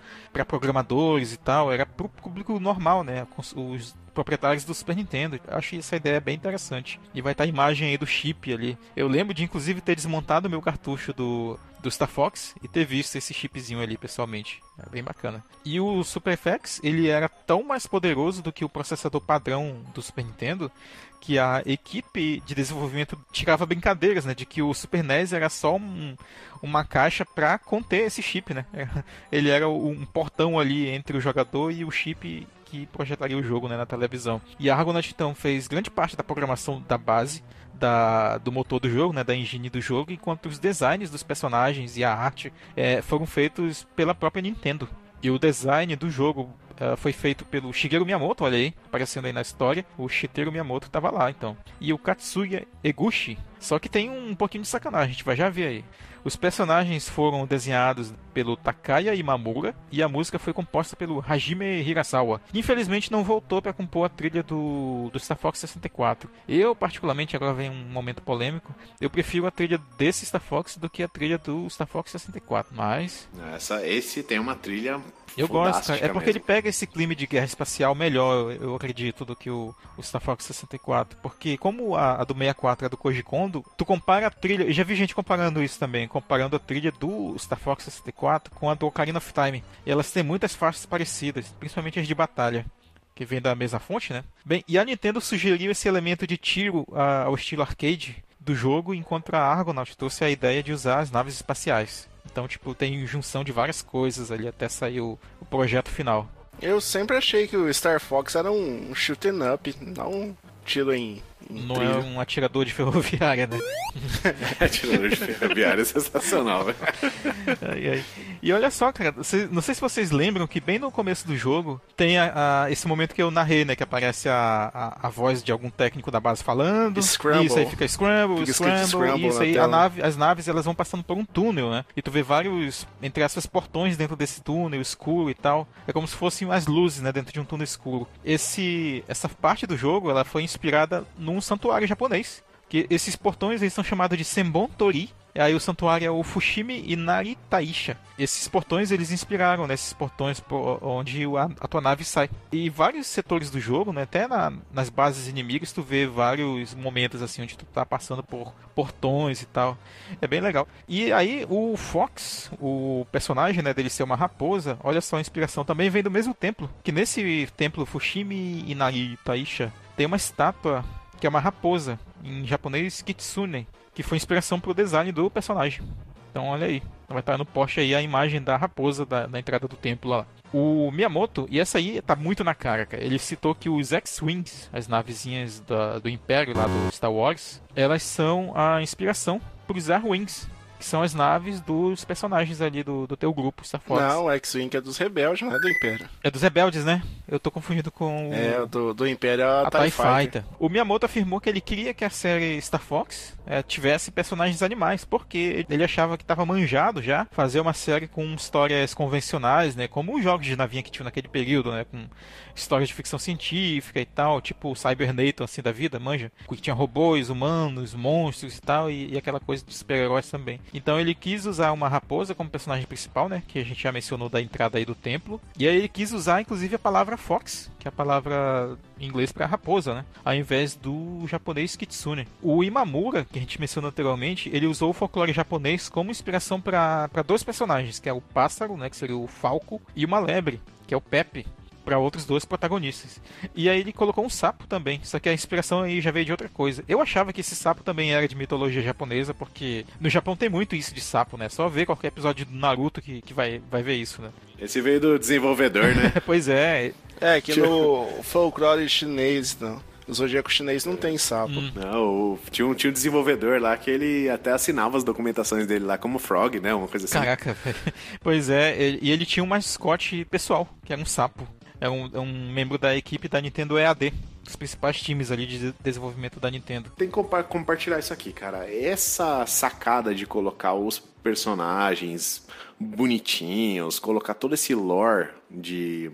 programadores e tal, era para o público normal, né? Os proprietários do Super Nintendo. Achei essa ideia bem interessante. E vai estar a imagem aí do chip ali. Eu lembro de inclusive ter desmontado o meu cartucho do, do Star Fox e ter visto esse chipzinho ali pessoalmente. É bem bacana. E o Super FX, ele era tão mais poderoso do que o processador padrão do Super Nintendo que a equipe de desenvolvimento tirava brincadeiras, né, de que o Super NES era só um, uma caixa para conter esse chip, né? Ele era um portão ali entre o jogador e o chip que projetaria o jogo né, na televisão. E a Argonaut então fez grande parte da programação da base da, do motor do jogo, né, da engine do jogo, enquanto os designs dos personagens e a arte é, foram feitos pela própria Nintendo. E o design do jogo uh, foi feito pelo Shigeru Miyamoto, olha aí, aparecendo aí na história. O Shigeru Miyamoto estava lá, então. E o Katsuya Eguchi. Só que tem um pouquinho de sacanagem, a gente vai já ver aí. Os personagens foram desenhados pelo Takaya Imamura e a música foi composta pelo Hajime Hirasawa. Infelizmente não voltou para compor a trilha do, do Star Fox 64. Eu, particularmente, agora vem um momento polêmico, eu prefiro a trilha desse Star Fox do que a trilha do Star Fox 64, mas...
Essa, esse tem uma trilha
eu gosto, cara. É porque
mesmo.
ele pega esse clima de guerra espacial melhor, eu acredito, do que o, o Star Fox 64. Porque como a, a, do 64 é do Koji Kondo, tu compara a trilha. Eu já vi gente comparando isso também, comparando a trilha do Star Fox 64 com a do Ocarina of Time. E elas têm muitas faixas parecidas, principalmente as de batalha. Que vem da mesma fonte, né? Bem, e a Nintendo sugeriu esse elemento de tiro ao estilo arcade do jogo, enquanto a Argonaut trouxe a ideia de usar as naves espaciais. Então, tipo, tem junção de várias coisas ali até sair o, o projeto final.
Eu sempre achei que o Star Fox era um shoot'em up, não um tiro em
não é um atirador de ferroviária, né?
atirador de ferroviária é sensacional, velho.
E olha só, cara, não sei se vocês lembram que bem no começo do jogo tem a, a, esse momento que eu narrei, né? Que aparece a, a, a, voz de algum técnico da base falando.
Scramble.
Isso aí fica scramble, fica scramble, scramble. Isso aí, nave, as naves elas vão passando por um túnel, né? E tu vê vários, entre essas portões dentro desse túnel, escuro e tal. É como se fossem as luzes, né? Dentro de um túnel escuro. Esse, essa parte do jogo, ela foi inspirada num um santuário japonês. Que esses portões eles são chamados de Senbon Tori. E aí o santuário é o Fushimi Inari Taisha. Esses portões eles inspiraram nesses né, portões por onde a, a, tua nave sai. E vários setores do jogo, né, até na, nas bases inimigas, tu vê vários momentos assim onde tu tá passando por portões e tal. É bem legal. E aí o Fox, o personagem né, dele ser uma raposa, olha só a inspiração também vem do mesmo templo. Que nesse templo Fushimi Inari Taisha tem uma estátua que é uma raposa, em japonês Kitsune, que foi inspiração para o design do personagem. Então olha aí, vai estar no post aí a imagem da raposa da, da entrada do templo lá. O Miyamoto, e essa aí tá muito na cara, cara. Ele citou que os X-Wings, as navezinhas da, do Império lá do Star Wars, elas são a inspiração para os Wings, que são as naves dos personagens ali do, do teu grupo, Star Fox.
Não, o X-Wing é dos rebeldes, não é do Império.
É dos rebeldes, né? Eu tô confundindo com.
É, do, do Império é a, a TIE, Fighter. Fighter.
O Miyamoto afirmou que ele queria que a série Star Fox é, tivesse personagens animais, porque ele achava que estava manjado já fazer uma série com histórias convencionais, né? Como os jogos de navinha que tinha naquele período, né? Com histórias de ficção científica e tal, tipo Cybernator, assim, da vida, manja? Que tinha robôs, humanos, monstros e tal, e, e aquela coisa de super-heróis também. Então ele quis usar uma raposa como personagem principal, né? Que a gente já mencionou da entrada aí do templo. E aí ele quis usar, inclusive, a palavra Fox, que é a palavra em inglês para raposa, né? Ao invés do japonês Kitsune. O Imamura, que a gente mencionou anteriormente, ele usou o folclore japonês como inspiração para dois personagens, que é o pássaro, né? Que seria o falco, e uma lebre, que é o Pepe para outros dois protagonistas. E aí ele colocou um sapo também, só que a inspiração aí já veio de outra coisa. Eu achava que esse sapo também era de mitologia japonesa, porque no Japão tem muito isso de sapo, né? Só ver qualquer episódio do Naruto que, que vai, vai ver isso, né?
Esse veio do desenvolvedor, né?
pois é.
É, que no folclore chinês, não. O zodíaco chinês não tem sapo. Hum.
Não, tinha um, tinha um desenvolvedor lá que ele até assinava as documentações dele lá como Frog, né? Uma coisa assim.
Caraca, pois é, ele, e ele tinha um mascote pessoal, que era um sapo é um, é um membro da equipe da Nintendo EAD dos principais times ali de desenvolvimento da Nintendo.
Tem que compartilhar isso aqui, cara. Essa sacada de colocar os personagens bonitinhos, colocar todo esse lore de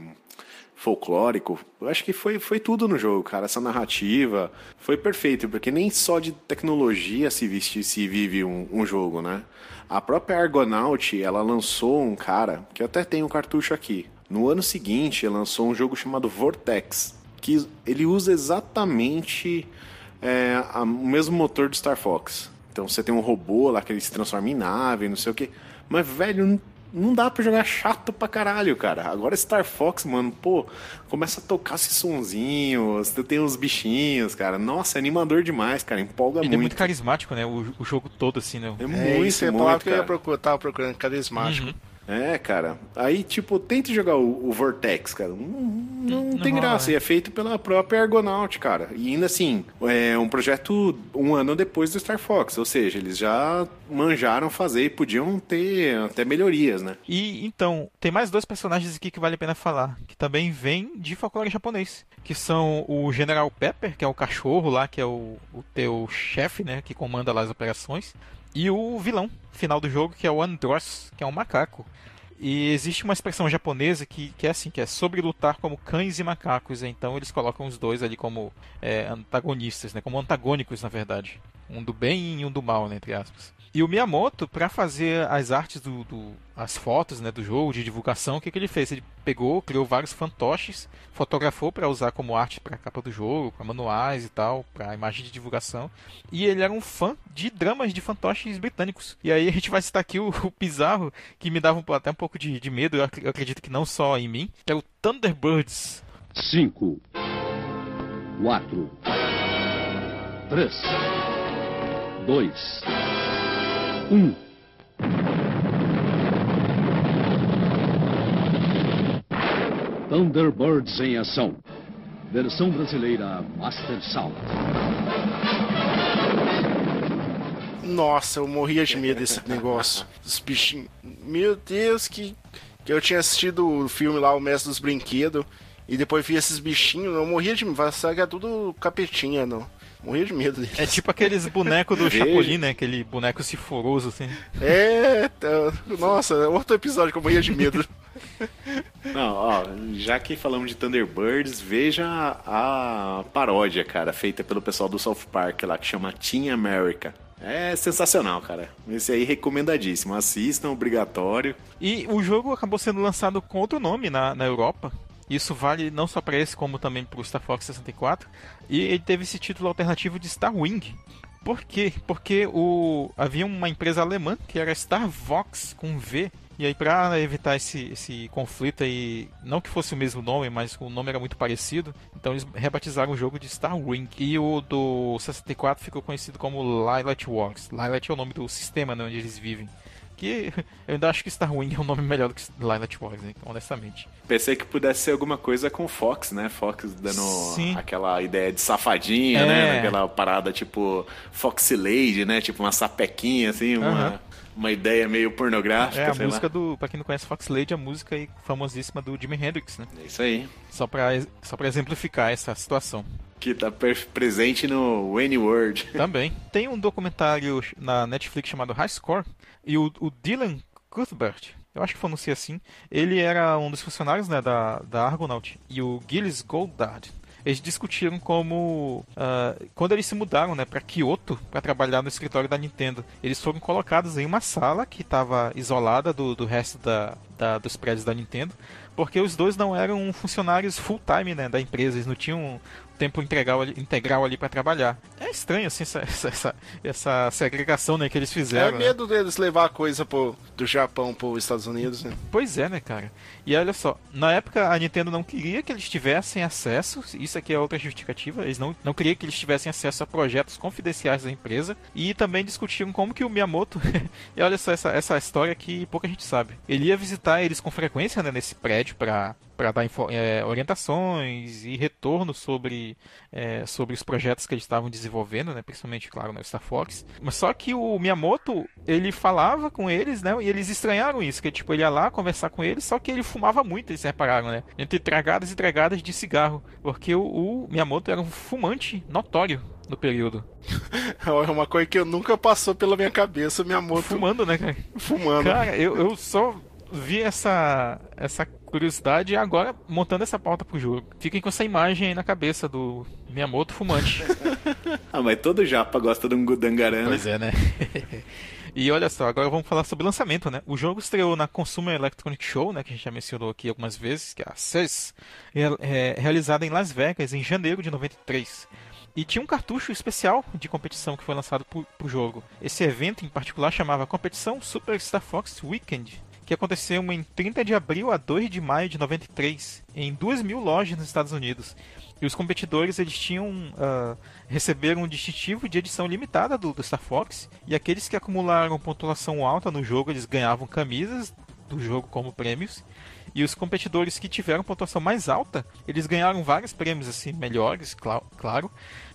folclórico, eu acho que foi, foi tudo no jogo, cara. Essa narrativa foi perfeito, porque nem só de tecnologia se, viste, se vive um, um jogo, né? A própria Argonaut, ela lançou um cara, que eu até tenho um cartucho aqui, no ano seguinte, ele lançou um jogo chamado Vortex, que ele usa exatamente é, a, o mesmo motor do Star Fox. Então você tem um robô lá que ele se transforma em nave, não sei o que. Mas, velho, não dá pra jogar chato pra caralho, cara. Agora Star Fox, mano, pô, começa a tocar esse sonzinho, você tem uns bichinhos, cara. Nossa, é animador demais, cara. Empolga
Ele
muito.
é muito carismático, né? O, o jogo todo, assim, né?
É, muito, isso é a palavra que eu ia procurar, tava procurando, carismático. Uhum.
É, cara. Aí, tipo, tenta jogar o, o Vortex, cara. Não, não,
Não
tem
rola,
graça.
né?
E é feito pela própria Argonaut, cara. E ainda assim, é um projeto um ano depois do Star Fox. Ou seja, eles já manjaram fazer e podiam ter até melhorias, né?
E então, tem mais dois personagens aqui que vale a pena falar, que também vêm de folclore japonês, que são o General Pepper, que é o cachorro lá, que é o, o teu chefe, né, que comanda lá as operações, e o vilão final do jogo, que é o Andross, que é um macaco. E existe uma expressão japonesa que, que é assim, que é sobre lutar como cães e macacos. Então eles colocam os dois ali como é, antagonistas, né? Como antagônicos, na verdade. Um do bem e um do mal, né? Entre aspas. E o Miyamoto, para fazer as artes do, do- as fotos, né, do jogo de divulgação, o que, que ele fez? Ele pegou, criou vários fantoches, fotografou para usar como arte para capa do jogo, para manuais e tal, para imagem de divulgação. E ele era um fã de dramas de fantoches britânicos. E aí a gente vai citar aqui o, o bizarro que me dava até um pouco de, de medo. Eu, ac- eu acredito que não só em mim, que é o Thunderbirds.
Cinco, quatro, três, dois, um. Thunderbirds em ação. Versão brasileira Master Sound.
Nossa, eu morria de medo desse negócio. Os bichinhos. Meu Deus, que. Que eu tinha assistido o filme lá, O Mestre dos Brinquedos, e depois vi esses bichinhos, eu morria de medo. Vai é tudo capetinha, não. Morria de medo deles.
É tipo aqueles bonecos do. Chapolin, né? Aquele boneco ciforoso, assim.
É, tá- nossa, é outro episódio que eu morria de medo.
Não, ó, já que falamos de Thunderbirds, veja a, a paródia, cara, feita pelo pessoal do South Park lá, que chama Team America. É sensacional, cara. Esse aí recomendadíssimo. Assistam, obrigatório.
E o jogo acabou sendo lançado com outro nome na, na Europa. Isso vale não só para esse, como também para o Star Fox 64. E ele teve esse título alternativo de Star Wing. Por quê? Porque o... havia uma empresa alemã que era Star Vox com V. E aí, para evitar esse, esse conflito aí, não que fosse o mesmo nome, mas o nome era muito parecido, então eles rebatizaram o jogo de Star Wing. E o do 64 ficou conhecido como Lilat Wars. Lilat é o nome do sistema né, onde eles vivem. Que eu ainda acho que Star Wing é um nome melhor do que Lilat Wars, né, honestamente.
Pensei que pudesse ser alguma coisa com Fox, né? Fox dando
Sim.
aquela ideia de safadinha,
É.
né? Aquela parada tipo Fox Lady, né? Tipo uma sapequinha, assim, uma,
Aham.
uma ideia meio pornográfica,
É a música
lá.
do. Pra quem não conhece Fox Lady, a música famosíssima do Jimi Hendrix, né?
É isso aí.
Só pra, só pra exemplificar essa situação.
Que tá presente no Wayne World.
Também. Tem um documentário na Netflix chamado High Score e o, o Dylan Cuthbert, eu acho que pronuncia assim, ele era um dos funcionários né, da, da Argonaut e o Gilles Goldard. Eles discutiram como ah, quando eles se mudaram né, para Kyoto para trabalhar no escritório da Nintendo, eles foram colocados em uma sala que estava isolada do, do resto da, da- dos prédios da Nintendo, porque os dois não eram funcionários full time né, da empresa, eles não tinham tempo integral ali, integral ali para trabalhar. É estranho assim essa, essa, essa, segregação né, que eles
É
fizeram. né?
medo deles levar a coisa pro, do Japão pros Estados Unidos, né?
Pois é, né, cara? E olha só, na época a Nintendo não queria que eles tivessem acesso, isso aqui é outra justificativa, eles não, não queriam que eles tivessem acesso a projetos confidenciais da empresa e também discutiram como que o Miyamoto, e olha só essa, essa história que pouca gente sabe, ele ia visitar eles com frequência né, nesse prédio para para dar é, orientações e retorno sobre, é, sobre os projetos que eles estavam desenvolvendo, né, principalmente, claro, no Star Fox. Mas só que o Miyamoto, ele falava com eles, né, e eles estranharam isso, que tipo, ele ia lá conversar com eles, só que ele fumava muito, eles repararam, né, entre tragadas e tragadas de cigarro, porque o, o Miyamoto era um fumante notório no período.
É uma coisa que eu nunca passou pela minha cabeça, minha moto
Fumando, né, cara?
fumando.
Cara, eu, eu só vi essa, essa curiosidade agora montando essa pauta pro jogo. Fiquem com essa imagem aí na cabeça do Miyamoto fumante.
Ah, mas todo japa gosta de um Gudangarana.
pois é, né? E olha só, agora vamos falar sobre o lançamento, né? O jogo estreou na Consumer Electronic Show, né? Que a gente já mencionou aqui algumas vezes, que é a CES, real- é, realizada em Las Vegas em janeiro de 93. E tinha um cartucho especial de competição que foi lançado pro, pro jogo. Esse evento em particular chamava Competição Super Star Fox Weekend, que aconteceu em 30 de abril a 2 de maio de 93, em 2 mil lojas nos Estados Unidos. E os competidores eles tinham ah, receberam um distintivo de edição limitada do, do Star Fox, e aqueles que acumularam pontuação alta no jogo eles ganhavam camisas do jogo como prêmios. E os competidores que tiveram pontuação mais alta, eles ganharam vários prêmios assim melhores, cla- claro,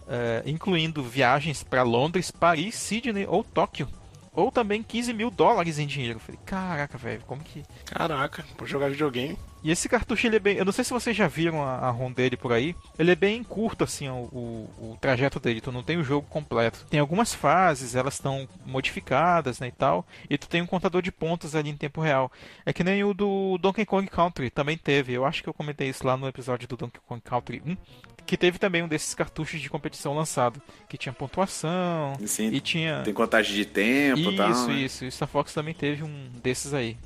eh, incluindo viagens para Londres, Paris, Sydney ou Tóquio. Ou também 15 mil dólares em dinheiro. Eu falei, caraca, velho, como que.
Caraca, pra jogar videogame.
E esse cartucho, ele é bem. Eu não sei se vocês já viram a, a ROM dele por aí. Ele é bem curto, assim, o, o, o trajeto dele. Tu não tem o jogo completo. Tem algumas fases, elas estão modificadas, né, e tal. E tu tem um contador de pontos ali em tempo real. É que nem o do Donkey Kong Country, também teve. Eu acho que eu comentei isso lá no episódio do Donkey Kong Country 1. Que teve também um desses cartuchos de competição lançado. Que tinha pontuação.
Sim,
e tinha.
Tem contagem de tempo e
Isso,
tal. né?
isso. E Star Fox também teve um desses aí.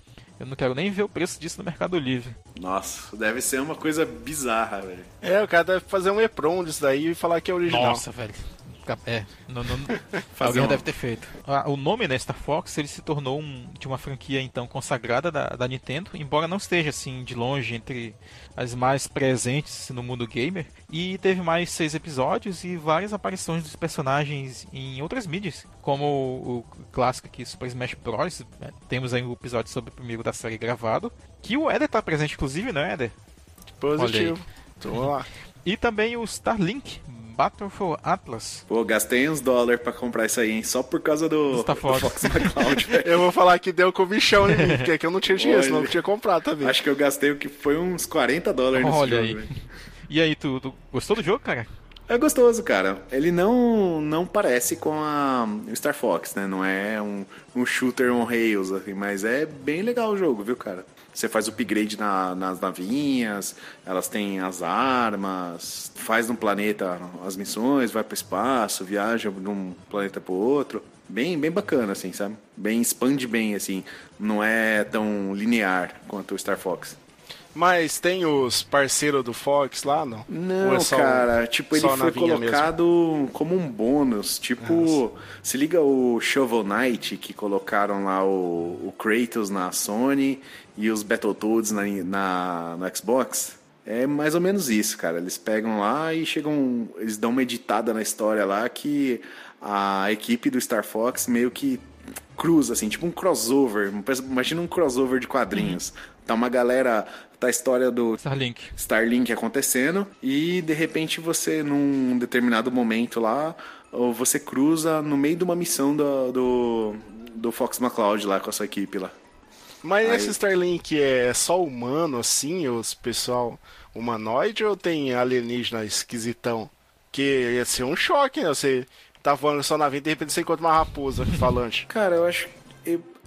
Eu não quero nem ver o preço disso no Mercado Livre.
Nossa, deve ser uma coisa bizarra, velho.
É, o cara deve fazer um EPROM disso daí e falar que é original.
Nossa, velho. É, não, não, alguém
uma-
deve ter feito. Ah, o nome, né, Star Fox, ele se tornou um, de uma franquia então consagrada da, da Nintendo, embora não esteja assim de longe entre as mais presentes no mundo gamer. E teve mais seis episódios e várias aparições dos personagens em outras mídias, como o, o clássico aqui Super Smash Bros. né, Temos aí um episódio sobre o primeiro da série gravado, que o Eder tá presente inclusive, né, Eder?
Positivo. Então, vamos lá.
E também o Starlink Battle for Atlas.
Pô, gastei uns dólares pra comprar isso aí, hein? Só por causa do,
Star
do
Fox.
McCloud, velho.
Eu vou falar que deu comichão em mim, porque aqui eu não tinha dinheiro,
Olha.
senão eu tinha comprado também.
Acho que eu gastei o que foi uns 40 dólares nesse
Olha
jogo,
aí.
velho.
E aí, tu, tu gostou do jogo, cara?
É gostoso, cara. Ele não não parece com a o Star Fox, né? Não é um, um shooter on rails, assim, mas é bem legal o jogo, viu, cara? Você faz upgrade na- nas navinhas, elas têm as armas, faz no planeta as missões, vai pro espaço, viaja de um planeta pro outro. Bem, bem bacana, assim, sabe? Bem, expande bem, assim. Não é tão linear quanto o Star Fox.
Mas tem os parceiros do Fox lá, não?
Não,
é só-
cara, tipo, ele foi colocado como um bônus. Tipo, se liga o Shovel Knight, que colocaram lá o, o Kratos na Sony e os Battletoads na, na, no Xbox. É mais ou menos isso, cara. Eles pegam lá e chegam. Eles dão uma editada na história lá que a equipe do Star Fox meio que cruza, assim, tipo um crossover. Imagina um crossover de quadrinhos. Tá uma galera. Tá a história do
Starlink.
Starlink acontecendo e de repente você num determinado momento lá ou você cruza no meio de uma missão do, do, do Fox McCloud lá com a sua equipe lá.
Mas
Aí-
esse Starlink é só humano assim, os pessoal humanoide ou tem alienígena esquisitão? Que ia ser um choque, né? Você tá voando só na vida e de repente você encontra uma raposa falante.
Cara, eu acho que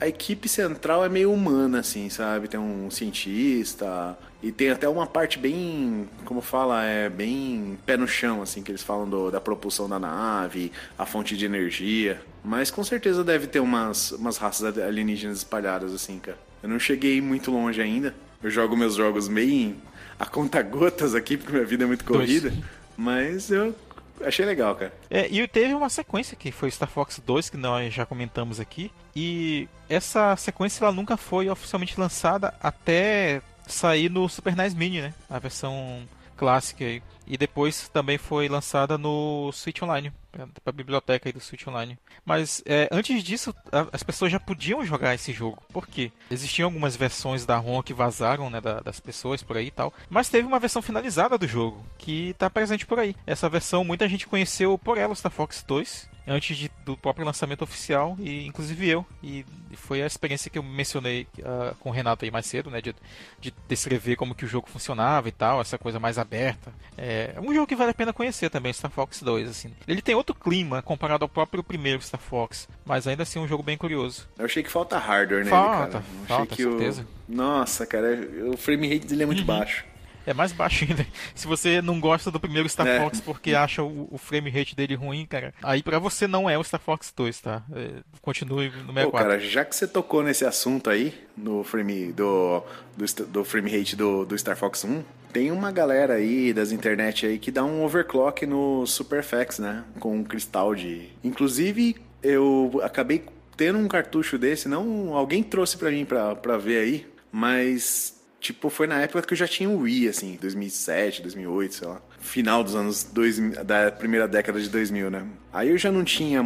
a equipe central é meio humana, assim, sabe? Tem um cientista e tem até uma parte bem, como fala, é bem pé no chão, assim, que eles falam do- da propulsão da nave, a fonte de energia. Mas com certeza deve ter umas, umas raças alienígenas espalhadas, assim, cara. Eu não cheguei muito longe ainda. Eu jogo meus jogos meio a conta gotas aqui, porque minha vida é muito
Dois.
corrida. Mas eu achei legal, cara.
É, e teve uma sequência que foi Star Fox 2, que nós já comentamos aqui. E essa sequência ela nunca foi oficialmente lançada até sair no Super NES Mini, né? A versão clássica aí. E depois também foi lançada no Switch Online, para a biblioteca do Switch Online. Mas é, antes disso, a- as pessoas já podiam jogar esse jogo. Por quê? Existiam algumas versões da ROM que vazaram, né, da- das pessoas por aí e tal. Mas teve uma versão finalizada do jogo, que está presente por aí. Essa versão muita gente conheceu por ela, Star Fox 2, antes de- do próprio lançamento oficial, e inclusive eu. E foi a experiência que eu mencionei ah, com o Renato aí mais cedo, né, de, de descrever como que o jogo funcionava e tal, essa coisa mais aberta. É um jogo que vale a pena conhecer também, Star Fox 2, assim. Ele tem outro clima comparado ao próprio primeiro Star Fox, mas ainda assim um jogo bem curioso.
Eu achei que falta hardware nele,
Falta,
cara. Eu
falta,
achei que
certeza.
O... Nossa, cara, o frame rate dele é muito baixo.
É mais baixo ainda. Se você não gosta do primeiro Star
É.
Fox porque acha o, o frame rate dele ruim, cara, aí pra você não é o Star Fox 2, tá? É, continue no
Pô,
64.
cara, já que você tocou nesse assunto aí, no frame do, do, do frame rate do, do Star Fox 1, tem uma galera aí das internet aí que dá um overclock no Super FX, né? Com um cristal de. Inclusive, eu acabei tendo um cartucho desse, não. Alguém trouxe pra mim pra, pra ver aí, mas. Tipo, foi na época que eu já tinha o Wii, assim, 2007, 2008, sei lá. Final dos anos 2000, da primeira década de 2000, né? Aí eu já não tinha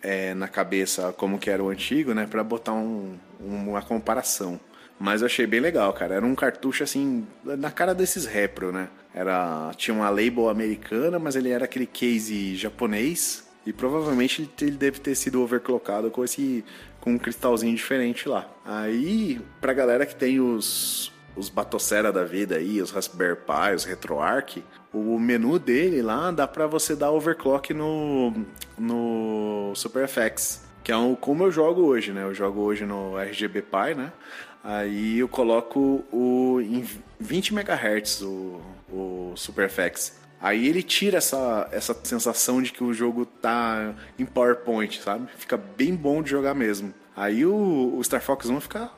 é, na cabeça como que era o antigo, né? Pra botar um, um- uma comparação. Mas eu achei bem legal, cara. Era um cartucho assim, na cara desses repro, né? Era, tinha uma label americana, mas ele era aquele case japonês. E provavelmente ele- ele deve ter sido overclockado com esse com um cristalzinho diferente lá. Aí, pra galera que tem os os Batocera da vida aí, os Raspberry Pi, os RetroArch, o menu dele lá dá pra você dar overclock no no Super FX, que é um, como eu jogo hoje, né? Eu jogo hoje no RGB Pi, né? Aí eu coloco o em 20 MHz o, o Super FX. Aí ele tira essa, essa sensação de que o jogo tá em PowerPoint, sabe? Fica bem bom de jogar mesmo. Aí o, o Star Fox 1 fica.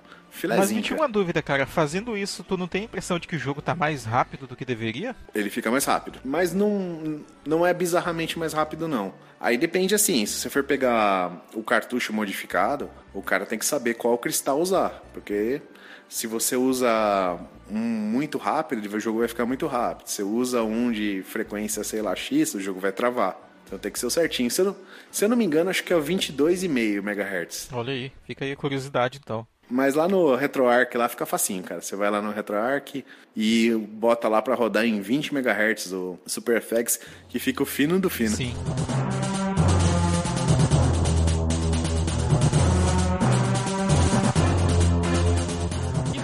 Mas me tinha uma dúvida, cara. Fazendo isso, tu não tem a impressão de que o jogo tá mais rápido do que deveria?
Ele fica mais rápido. Mas não, não é bizarramente mais rápido, não. Aí depende assim, se você for pegar o cartucho modificado, o cara tem que saber qual cristal usar. Porque se você usa um muito rápido, o jogo vai ficar muito rápido. Se você usa um de frequência, sei lá, X, o jogo vai travar. Então tem que ser o certinho. Se eu não, se eu não me engano, acho que é o 22,5 MHz.
Olha aí, fica aí a curiosidade então.
Mas lá no RetroArch lá fica facinho, cara. Você vai lá no RetroArch e bota lá pra rodar em 20 MHz o Super FX, que fica o fino do fino.
Sim.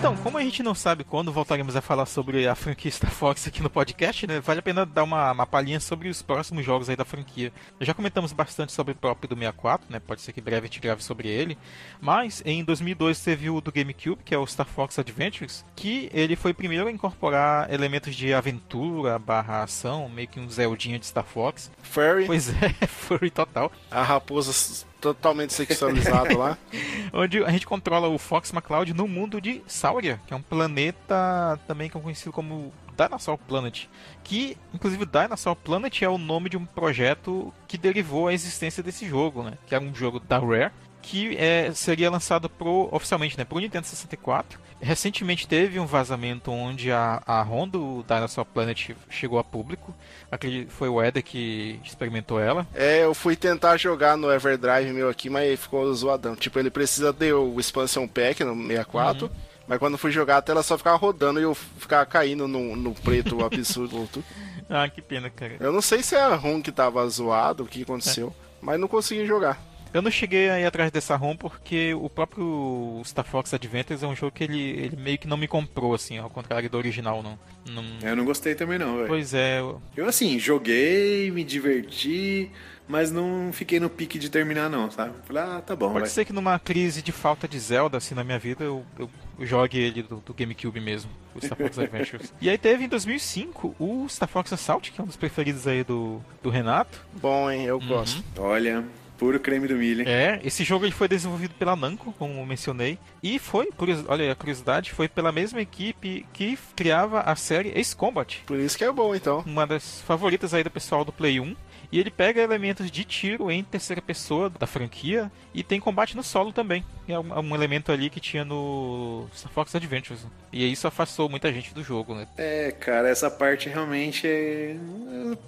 Então, como a gente não sabe quando voltaremos a falar sobre a franquia Star Fox aqui no podcast, né, vale a pena dar uma, uma palhinha sobre os próximos jogos aí da franquia. Já comentamos bastante sobre o próprio do 64, né, pode ser que breve a gente grave sobre ele, mas em 2002 teve o do GameCube, que é o Star Fox Adventures, que ele foi o primeiro a incorporar elementos de aventura barra ação, meio que um Zeldinha de Star Fox.
Furry,
Pois é, furry total.
a raposa totalmente sexualizada lá.
onde a gente controla o Fox McCloud no mundo de Sauria, que é um planeta também que é conhecido como Dinosaur Planet. Que, inclusive, Dinosaur Planet é o nome de um projeto que derivou a existência desse jogo, né? Que é um jogo da Rare, que é, seria lançado pro, oficialmente né, para o Nintendo 64. Recentemente teve um vazamento onde a, a ROM do Dinosaur Planet chegou a público. Aquele foi o Eder que experimentou ela.
É, eu fui tentar jogar no Everdrive meu aqui, mas ficou zoadão. Tipo, ele precisa ter o Expansion Pack no 64.
Uhum.
Mas quando fui jogar, a tela só ficava rodando e eu ficava caindo no, no preto absurdo.
Ah, que pena, cara.
Eu não sei se é a ROM que tava zoado, o que aconteceu. Mas não consegui jogar.
Eu não cheguei aí atrás dessa ROM porque o próprio Star Fox Adventures é um jogo que ele, ele meio que não me comprou, assim, ao contrário do original, não. não...
Eu não gostei também não, velho.
Pois é, eu-
Eu assim, joguei, me diverti, mas não fiquei no pique de terminar não, sabe? Falei, ah, tá bom,
pode
vai.
ser que numa crise de falta de Zelda, assim, na minha vida, eu, eu, eu jogue ele do, do GameCube mesmo, o Star Fox Adventures. e aí teve em 2005 o Star Fox Assault, que é um dos preferidos aí do, do Renato.
Bom, hein? Eu gosto.
Olha, puro creme do milho. hein?
É, esse jogo ele foi desenvolvido pela Namco, como eu mencionei, e foi, curios- olha a curiosidade, foi pela mesma equipe que criava a série Ace Combat.
Por isso que é bom, então.
uma das favoritas aí do pessoal do Play 1. E ele pega elementos de tiro em terceira pessoa da franquia e tem combate no solo também. É um, um elemento ali que tinha no Star Fox Adventures. E isso afastou muita gente do jogo, né?
É, cara, essa parte realmente é...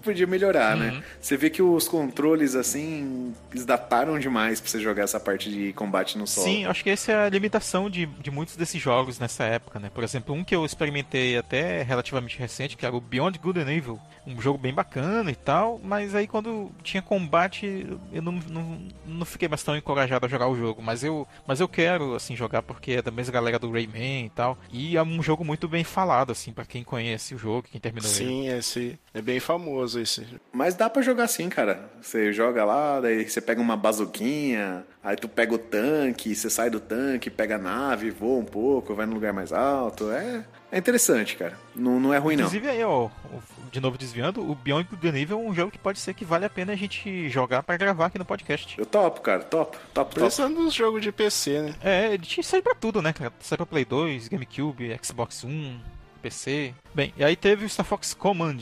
podia melhorar,
Uhum.
né? Você vê que os controles, assim, eles dataram demais pra você jogar essa parte de combate no solo.
Sim, acho que essa é a limitação de, de muitos desses jogos nessa época, né? Por exemplo, um que eu experimentei até relativamente recente, que era o Beyond Good and Evil. Um jogo bem bacana e tal, mas aí quando tinha combate, eu não, não, não fiquei mais tão encorajado a jogar o jogo. Mas eu, mas eu quero, assim, jogar porque é da mesma galera do Rayman e tal. E é um jogo muito bem falado, assim, pra quem conhece o jogo, quem terminou ele.
Sim, esse é bem famoso esse.
Mas dá pra jogar sim, cara. Você joga lá, daí você pega uma bazuquinha, aí tu pega o tanque, você sai do tanque, pega a nave, voa um pouco, vai num lugar mais alto. É, é interessante, cara. Não, não é ruim, não.
Inclusive aí, ó, de novo desviando, o Beyond Good and Evil é um jogo que pode ser que vale a pena a gente jogar pra gravar aqui no podcast.
Eu topo, cara. Top, top, top.
Precisando dos jogos de PC, né?
É, ele tinha sai pra tudo, né, cara? Sai pra Play 2, GameCube, Xbox One, PC. Bem, e aí teve o Star Fox Command,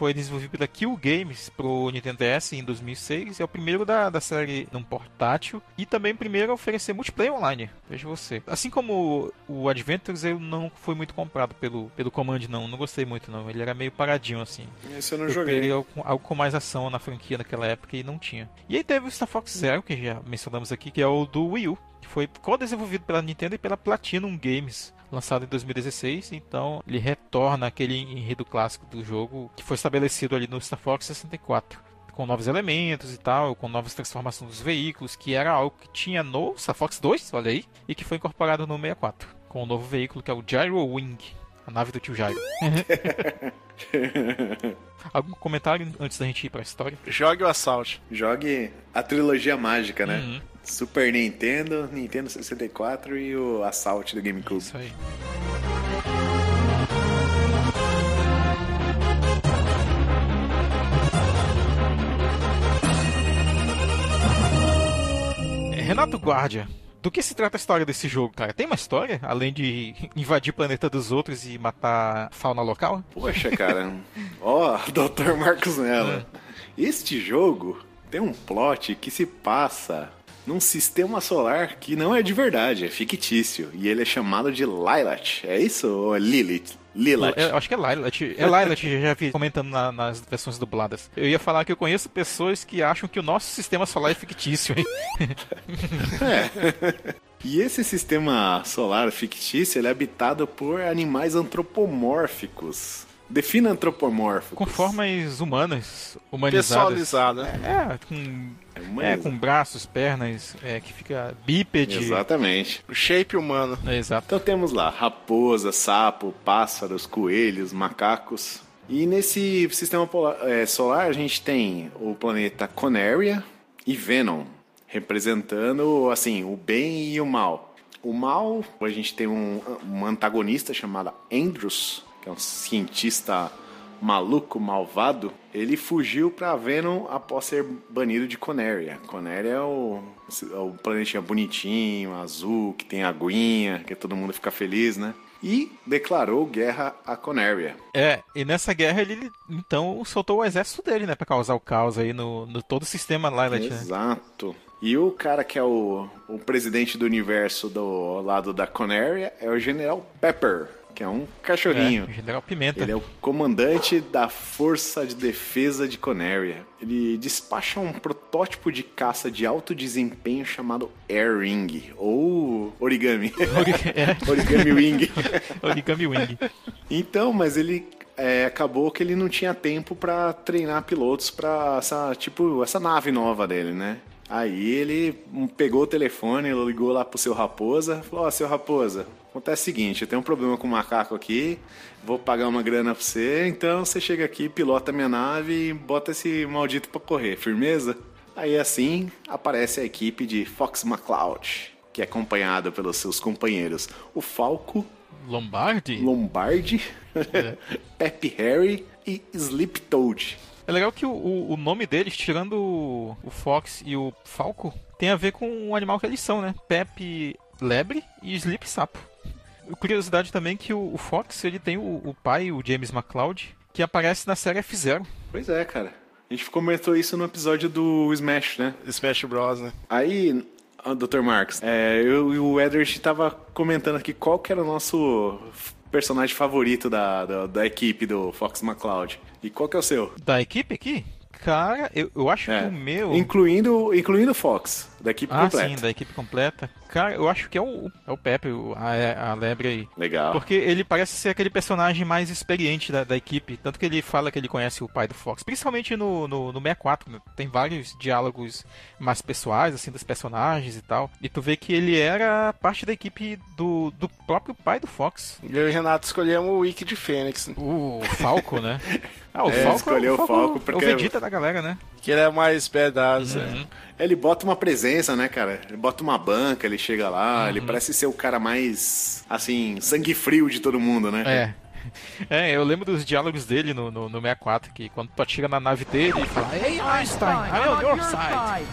foi desenvolvido pela Kill Games pro Nintendo DS em 2006. É o primeiro da, da série num portátil e também o primeiro a oferecer multiplayer online. Veja você. Assim como o Adventures, eu não fui muito comprado pelo, pelo Command, não. Não gostei muito, não. Ele era meio paradinho, assim.
Esse eu não
Eu
joguei.
queria algo, com- algo com mais ação na franquia naquela época e não tinha. E aí teve o Star Fox Zero, que já mencionamos aqui, que é o do Wii U, que foi co-desenvolvido pela Nintendo e pela Platinum Games. Lançado em 2016, então ele retorna aquele enredo clássico do jogo que foi estabelecido ali no Star Fox 64 com novos elementos e tal, com novas transformações dos veículos, que era algo que tinha no Star Fox 2, olha aí, e que foi incorporado no 64, com o um novo veículo que é o Gyro Wing, a nave do tio Gyro. Algum comentário antes da gente ir pra história?
Jogue o Assault.
Jogue a trilogia mágica, né?
Uhum.
Super Nintendo, Nintendo 64 e o Assault do GameCube.
Isso aí. É, Renato Guardia, do que se trata a história desse jogo, cara? Tem uma história? Além de invadir o planeta dos outros e matar a fauna local?
Poxa, cara. Ó, Dr. Marcos Mello. Este jogo tem um plot que se passa num sistema solar que não é de verdade, é fictício. E ele é chamado de Lilat. É isso? Ou é Lilith? Lilat.
Eu acho que é Lilat. É Lilat, eu já vi comentando na- nas versões dubladas. Eu ia falar que eu conheço pessoas que acham que o nosso sistema solar é fictício, hein?
E esse sistema solar fictício ele é habitado por animais antropomórficos. Defina antropomórficos.
Com formas humanas, humanizadas.
Pessoalizado, né?
É, com, é,
Humanizado.
com braços, pernas, é, que fica bípede.
Exatamente.
O shape humano.
É, exato.
Então temos lá raposa, sapo, pássaros, coelhos, macacos. E nesse sistema polar- eh, solar a gente tem o planeta Conaria e Venom, representando assim o bem e o mal. O mal, a gente tem um, um antagonista chamado Andrews, que é um cientista maluco, malvado. Ele fugiu para Venom após ser banido de Conaria. Conaria é o, o planetinha bonitinho, azul, que tem aguinha, que todo mundo fica feliz, né? E declarou guerra a Conaria.
É, e nessa guerra ele então soltou o exército dele, né? Pra causar o caos aí no, no todo o sistema Lilat, né?
Exato. E o cara que é o, o presidente do universo do lado da Conaria é o General Pepper, que é um cachorrinho.
É, General Pimenta.
Ele é o comandante da Força de Defesa de Conaria. Ele despacha um protótipo de caça de alto desempenho chamado Air Ring, ou Origami.
É.
origami Wing.
Origami Wing.
Então, mas ele é, acabou que ele não tinha tempo pra treinar pilotos pra essa, tipo, essa nave nova dele, né? Aí ele pegou o telefone, ligou lá pro seu Raposa, falou, ó, seu Raposa, acontece o seguinte, eu tenho um problema com o macaco aqui, vou pagar uma grana pra você, então você chega aqui, pilota minha nave e bota esse maldito pra correr, firmeza? Aí assim aparece a equipe de Fox McCloud, que é acompanhada pelos seus companheiros, o Falco,
Lombardi?
Lombardi, Pepe Harry e Sleep Toad.
É legal que o, o, o nome deles, tirando o, o Fox e o Falco, tem a ver com o animal que eles são, né? Pepe Lebre e Sleep Sapo. Curiosidade também que o, o Fox, ele tem o, o pai, o James McCloud, que aparece na série F-Zero.
Pois é, cara. A gente comentou isso no episódio do Smash, né?
Smash Bros, né?
Aí, Dr. Marcos, é, eu e o Edward tava comentando aqui qual que era o nosso personagem favorito da, da, da equipe do Fox McCloud. E qual que é o seu?
Da equipe aqui? Cara, eu, eu acho
É.
que o meu...
Incluindo, incluindo o Fox, da equipe
Ah,
completa.
sim, da equipe completa. Cara, eu acho que é o, é o Pepe, a, a lebre aí.
Legal.
Porque ele parece ser aquele personagem mais experiente da, da equipe. Tanto que ele fala que ele conhece o pai do Fox. Principalmente no, no, no 64. né? Tem vários diálogos mais pessoais, assim, dos personagens e tal. E tu vê que ele era parte da equipe do, do próprio pai do Fox.
Eu e o Renato escolhemos o Wiki de Fênix,
O Falco, né? Ah, o
É,
Falco
escolheu o Falco porque-
É o Vegeta da galera, né?
Que ele é mais badass.
Uhum.
Ele bota uma presença, né, cara? Ele bota uma banca, ele chega lá,
Uhum.
ele parece ser o cara mais, assim, sangue frio de todo mundo, né?
É. É, eu lembro dos diálogos dele no, no, no 64, que quando tu atira na nave dele, ele fala Hey Einstein, I'm on your side.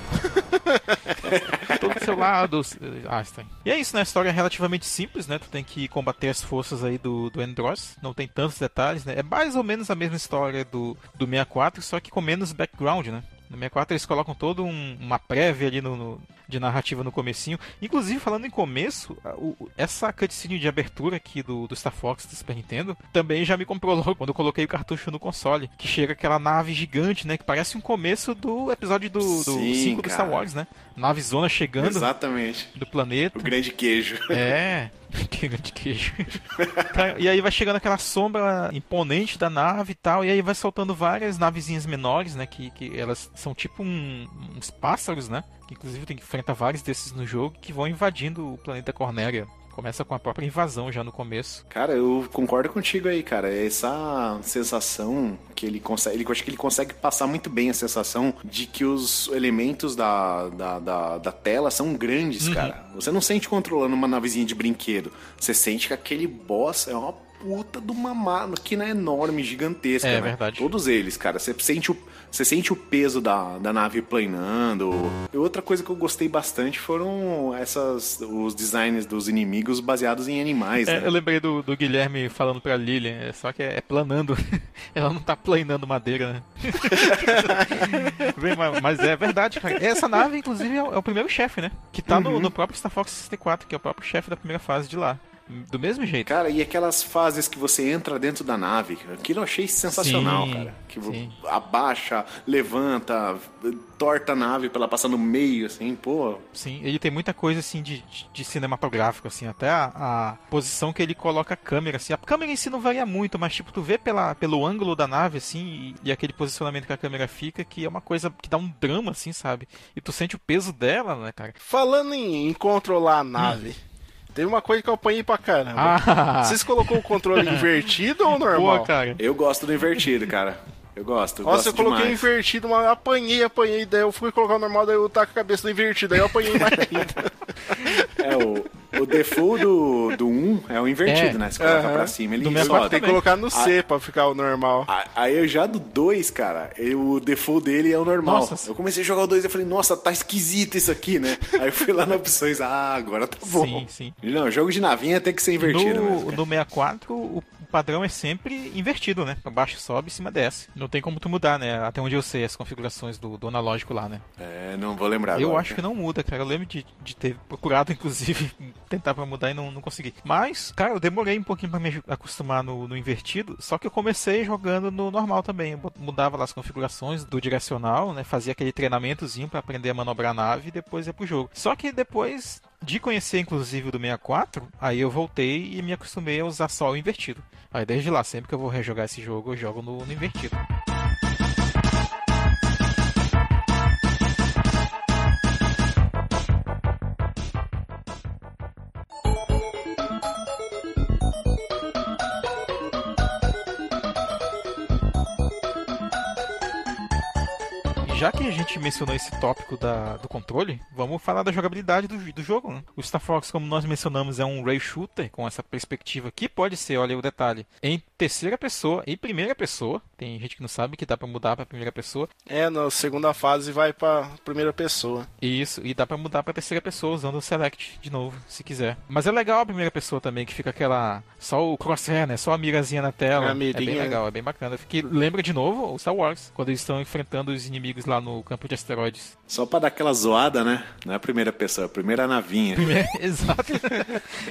Tô do seu lado, Einstein. E é isso, né? A história é relativamente simples, né? Tu tem que combater as forças aí do, do Andross. Não tem tantos detalhes, né? É mais ou menos a mesma história do, do 64, só que com menos background, né? No 64 eles colocam toda um- uma prévia ali no, no- de narrativa no comecinho. Inclusive, falando em começo, o- essa cutscene de abertura aqui do, do Star Fox do Super Nintendo também já me comprou logo quando eu coloquei o cartucho no console. Que chega aquela nave gigante, né? Que parece um começo do episódio do, do
Sim,
5 do Star
cara.
Wars, né? Nave zona chegando
Exatamente.
do planeta.
O grande queijo.
É. Queijo de queijo. E aí vai chegando aquela sombra imponente da nave e tal, e aí vai soltando várias navezinhas menores, né? Que, que elas são tipo um- uns pássaros, né? Que inclusive tem que enfrentar vários desses no jogo que vão invadindo o planeta Cornélia. Começa com a própria invasão já no começo.
Cara, eu concordo contigo aí, cara. Essa sensação que ele consegue. Eu acho que ele consegue passar muito bem a sensação de que os elementos da, da, da, da tela são grandes, cara. Você não sente controlando uma navezinha de brinquedo. Você sente que aquele boss é uma puta de uma máquina enorme, gigantesca.
É
né?
verdade.
Todos eles, cara. Você sente o, você sente o peso da, da nave planando. E outra coisa que eu gostei bastante foram essas os designs dos inimigos baseados em animais,
É,
né?
eu lembrei do, do Guilherme falando pra Lilian, é, só que é, é planando. Ela não tá planando madeira, né? Bem, mas, mas é verdade, cara. Essa nave, inclusive, é o, é o primeiro chefe, né? Que tá no, no próprio Star Fox 64, que é o próprio chefe da primeira fase de lá. Do mesmo jeito.
Cara, e aquelas fases que você entra dentro da nave, aquilo eu achei sensacional,
Sim,
cara. Que
sim.
abaixa, levanta, torta a nave pra ela passar no meio, assim, pô.
Sim, ele tem muita coisa assim de, de, cinematográfico, assim, até a, a posição que ele coloca a câmera, assim. A câmera em si não varia muito, mas tipo, tu vê pela, pelo ângulo da nave, assim, e, e aquele posicionamento que a câmera fica, que é uma coisa que dá um drama, assim, sabe? E tu sente o peso dela, né, cara?
Falando em, em controlar a nave, teve uma coisa que eu apanhei pra caramba.
Ah!
Vocês colocou o controle invertido ou normal?
Pô, cara.
Eu gosto do invertido, cara. Eu gosto. Eu
Nossa,
gosto
eu coloquei
demais.
invertido, mas eu apanhei, apanhei, daí eu fui colocar o normal, daí eu taco a cabeça no invertido, aí eu apanhei mais ainda.
É, o, o default do, do 1 é o invertido,
É.
né? Você coloca
Aham.
pra cima, ele
Do
sobe.
64
Tem que colocar no C pra ficar o normal.
A- Aí eu já do 2, cara, eu- o default dele é o normal.
Nossa.
eu comecei a jogar o 2 e falei, nossa, tá esquisito isso aqui, né? Aí eu fui lá na opções, ah, agora tá bom.
Sim, sim.
Não, jogo de navinha tem que ser invertido
no,
mesmo.
no 64, o padrão é sempre invertido, né? Baixo sobe, cima desce. Não tem como tu mudar, né? Até onde eu sei as configurações do, do analógico lá, né?
É, não vou lembrar
Eu
agora,
acho que
cara.
não muda, cara. Eu lembro de, de ter procurado, inclusive, tentar pra mudar e não, não consegui. Mas, cara, eu demorei um pouquinho pra me acostumar no, no invertido, só que eu comecei jogando no normal também. Eu mudava lá as configurações do direcional, né? Fazia aquele treinamentozinho pra aprender a manobrar a nave e depois ia pro jogo. Só que depois de conhecer, inclusive, do 64, aí eu voltei e me acostumei a usar só o invertido. Aí desde lá, sempre que eu vou rejogar esse jogo, eu jogo no, no invertido. Já que a gente mencionou esse tópico da- do controle, vamos falar da jogabilidade do, do jogo. né? O Star Fox, como nós mencionamos, é um ray shooter com essa perspectiva que pode ser, olha o detalhe, em terceira pessoa, em primeira pessoa. Tem gente que não sabe que dá pra mudar pra primeira pessoa.
É, na segunda fase vai pra primeira pessoa.
Isso, e dá pra mudar pra terceira pessoa usando o select de novo, se quiser. Mas é legal a primeira pessoa também, que fica aquela só o crosshair, né? Só a mirazinha na tela.
A
é bem
mirinha.
legal, é bem bacana. Que lembra de novo o Star Wars, quando eles estão enfrentando os inimigos lá no campo de asteroides.
Só pra dar aquela zoada, né? Não é a primeira pessoa, é a primeira navinha.
Primeiro- Exato.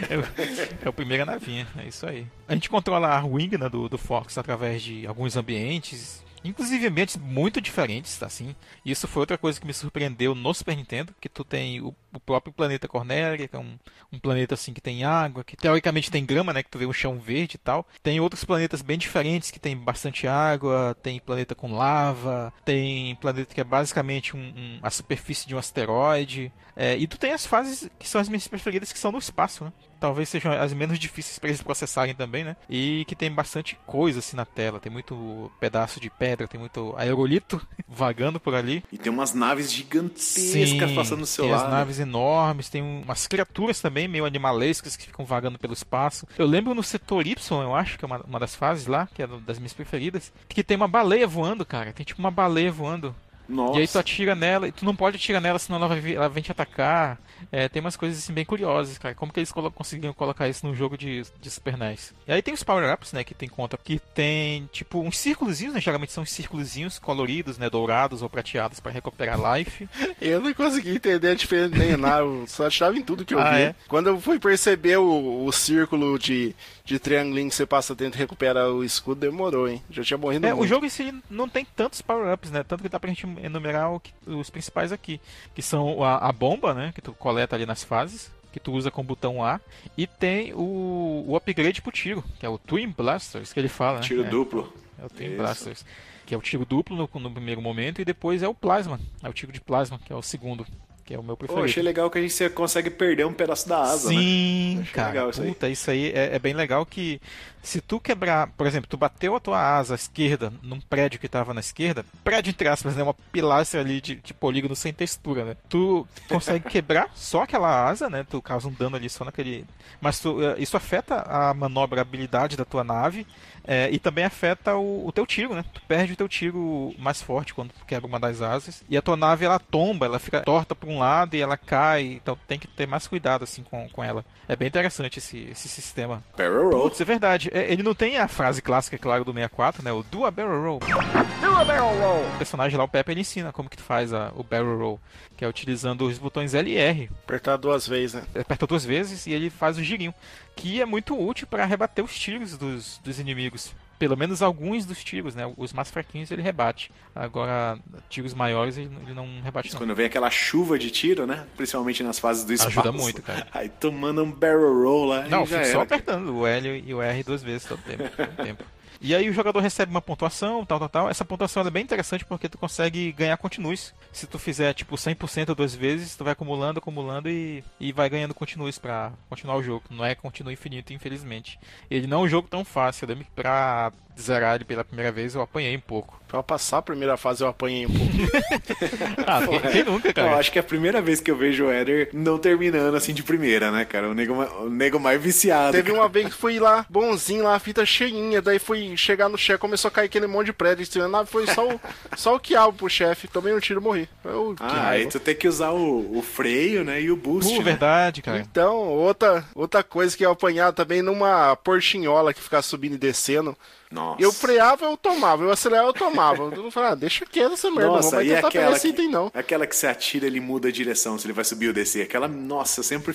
É o, é o primeiro navinha, é isso aí. A gente controla a wing né, do, do Fox através de alguns ambientes. Inclusive ambientes muito diferentes, assim. Isso foi outra coisa que me surpreendeu no Super Nintendo, que tu tem o, o próprio planeta Cornélia, que é um, um planeta assim que tem água, que teoricamente tem grama, né, que tu vê um chão verde e tal. Tem outros planetas bem diferentes que tem bastante água, tem planeta com lava, tem planeta que é basicamente um- um- a superfície de um asteroide. É, e tu tem as fases que são as minhas preferidas, que são no espaço, né? Talvez sejam as menos difíceis para eles processarem também, né? E que tem bastante coisa assim na tela. Tem muito pedaço de pedra, tem muito aerolito vagando por ali.
E tem umas naves gigantescas passando do seu
tem
lado.
as naves enormes, tem umas criaturas também meio animalescas que ficam vagando pelo espaço. Eu lembro no setor Y, eu acho que é uma, uma das fases lá, que é das minhas preferidas, que tem uma baleia voando, cara. Tem tipo uma baleia voando.
Nossa.
E aí tu atira nela, e tu não pode atirar nela, senão ela, vai, ela vem te atacar. É, tem umas coisas assim bem curiosas, cara. Como que eles colo- conseguiram colocar isso num jogo de, de Super NES? E aí tem os power-ups, né, que tem conta, que tem tipo uns círculozinhos, né, geralmente são círculozinhos coloridos, né, dourados ou prateados pra recuperar life.
Eu não consegui entender a diferença nem nada, eu só achava em tudo que eu
Ah,
vi.
é?
Quando eu fui perceber o, o círculo de, de triangulinho que você passa dentro e recupera o escudo, demorou, hein? Já tinha morrido
É, o
muito.
jogo em si não tem tantos power-ups, né? Tanto que dá pra gente enumerar o que- os principais aqui. Que são a, a bomba, né? Que tu coleta ali nas fases. que tu usa com o botão A. E tem o, o upgrade pro tiro, que é o Twin Blasters, que ele fala, né?
Tiro
É,
duplo.
É o Twin
Isso.
Blasters. Que é o tiro duplo no, no primeiro momento, e depois é o Plasma. É o tiro de Plasma, que é o segundo, que é o meu
Pô,
preferido.
achei legal que a gente consegue perder um pedaço da asa, né?
Sim,
Achei
cara.
legal isso aí.
puta, isso aí é, é bem legal que se tu quebrar, por exemplo, tu bateu a tua asa esquerda num prédio que tava na esquerda, prédio entre aspas, né? Uma pilastra ali de, de polígono sem textura, né? Tu consegue quebrar só aquela asa, né? Tu causa um dano ali só naquele. Mas tu, eh, isso afeta a manobrabilidade da tua nave. Eh, e também afeta o, o teu tiro, né? Tu perde o teu tiro mais forte quando tu quebra uma das asas. E a tua nave ela tomba, ela fica torta pra um lado e ela cai. Então tem que ter mais cuidado assim com, com ela. É bem interessante esse, esse sistema.
Barrel roll.
Putz, é verdade. É, Ele não tem a frase clássica, claro, do 64, né? O do a barrel roll. Do a barrel roll. O personagem lá, o Pepe, ele ensina como que tu faz a- o barrel roll. Que é utilizando os botões L e R.
Apertar duas vezes, né?
Aperta duas vezes e ele faz o girinho. Que é muito útil para rebater os tiros dos, dos inimigos. Pelo menos alguns dos tiros, né? Os mais fraquinhos ele rebate. Agora, tiros maiores ele, ele não rebate não.
Quando vem aquela chuva de tiro, né? Principalmente nas fases do espaço.
Ajuda muito, cara.
Aí tu manda um barrel roll lá
Não,
era.
só apertando o L e o R duas vezes todo tempo. todo tempo. E aí o jogador recebe uma pontuação, tal, tal, tal. Essa pontuação é bem interessante porque tu consegue ganhar continues. Se tu fizer tipo 100% duas vezes, tu vai acumulando, acumulando e, e vai ganhando continues pra continuar o jogo. Não é continue infinito, infelizmente. Ele não é um jogo tão fácil. Eu lembro que pra zerar ele pela primeira vez eu apanhei um pouco.
Pra passar a primeira fase eu apanhei um pouco.
Ah, quem, quem nunca,
Eu
cara?
acho que é a primeira vez que eu vejo o Éder não terminando assim de primeira, né, cara? O nego, o nego mais viciado.
Teve
cara.
uma vez que fui lá, bonzinho lá, a fita cheinha, daí fui chegar no chefe, começou a cair aquele monte de prédio da nave, foi só o, só o quiabo pro chefe, tomei um tiro e morri. Eu,
Ah, aí tu tem que usar o, o freio, né? E o boost.
Pô,
né?
verdade, cara.
Então, outra, outra coisa que eu apanhava também numa porchinhola que ficava subindo e descendo.
Nossa.
Eu freava, eu tomava, eu acelerava, eu tomava. Eu falava, ah, deixa quieto essa merda, não
Nossa,
vai
e
tentar pegar
aquela
esse item não.
aquela que você atira, ele muda a direção, se ele vai subir ou descer. Aquela, nossa, eu sempre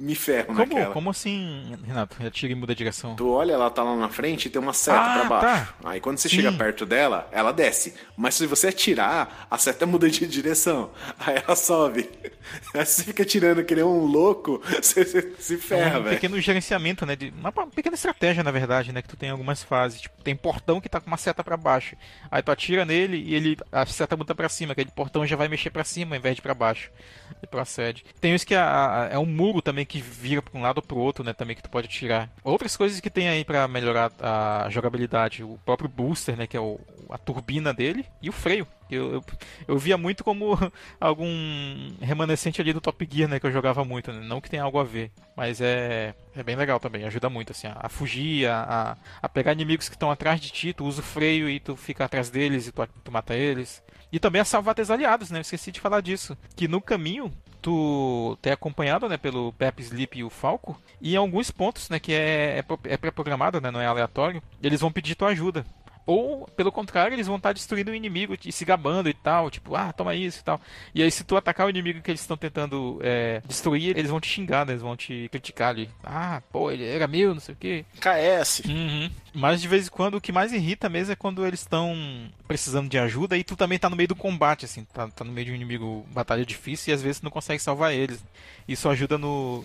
me ferro
Como,
naquela.
como assim, Renato? Atira e muda a direção.
Tu olha, ela tá lá na frente e tem uma seta
Ah,
pra baixo.
tá.
Aí quando você
Sim.
chega perto dela, ela desce. Mas se você atirar, a seta muda de direção. Aí ela sobe. Aí você fica tirando que nem um louco, você, você se ferra,
um
velho.
pequeno gerenciamento, né? De, uma, pequena estratégia, na verdade, né? Que tu tem em algumas fases. Tipo, tem portão que tá com uma seta pra baixo. Aí tu atira nele e ele a seta muda pra cima. Aquele portão já vai mexer pra cima ao invés de pra baixo. E procede. Tem os que a- a- é um muro também que vira pra um lado ou pro outro, né? Também que tu pode atirar. Outras coisas que tem aí pra melhorar a jogabilidade. O próprio booster, né? Que é o, a turbina dele. E o freio. Eu, eu, eu via muito como algum remanescente ali do Top Gear, né? Que eu jogava muito, né? Não que tenha algo a ver. Mas é, é bem legal também. Ajuda muito, assim, a, a fugir, a, a pegar inimigos que estão atrás de ti. Tu usa o freio e tu fica atrás deles e tu, tu mata eles. E também a salvar teus aliados, né? Eu esqueci de falar disso. Que no caminho, tu é acompanhado, né? Pelo Pep, Sleep e o Falco. E em alguns pontos, né? Que é, é, é pré-programado, né? Não é aleatório. Eles vão pedir tua ajuda. Ou, pelo contrário, eles vão estar destruindo o inimigo e se gabando e tal. Tipo, ah, toma isso e tal. E aí, se tu atacar o inimigo que eles estão tentando é, destruir, eles vão te xingar, né? Eles vão te criticar ali. Ah, pô, ele era meu, não sei o quê.
KS.
Uhum. Mas de vez em quando o que mais irrita mesmo é quando eles estão precisando de ajuda e tu também tá no meio do combate, assim, tá, tá no meio de um inimigo, batalha difícil e às vezes tu não consegue salvar eles. Isso ajuda no.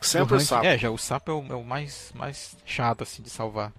Sempre
no
o sapo.
É, já o sapo é o, é o mais, mais chato, assim, de salvar.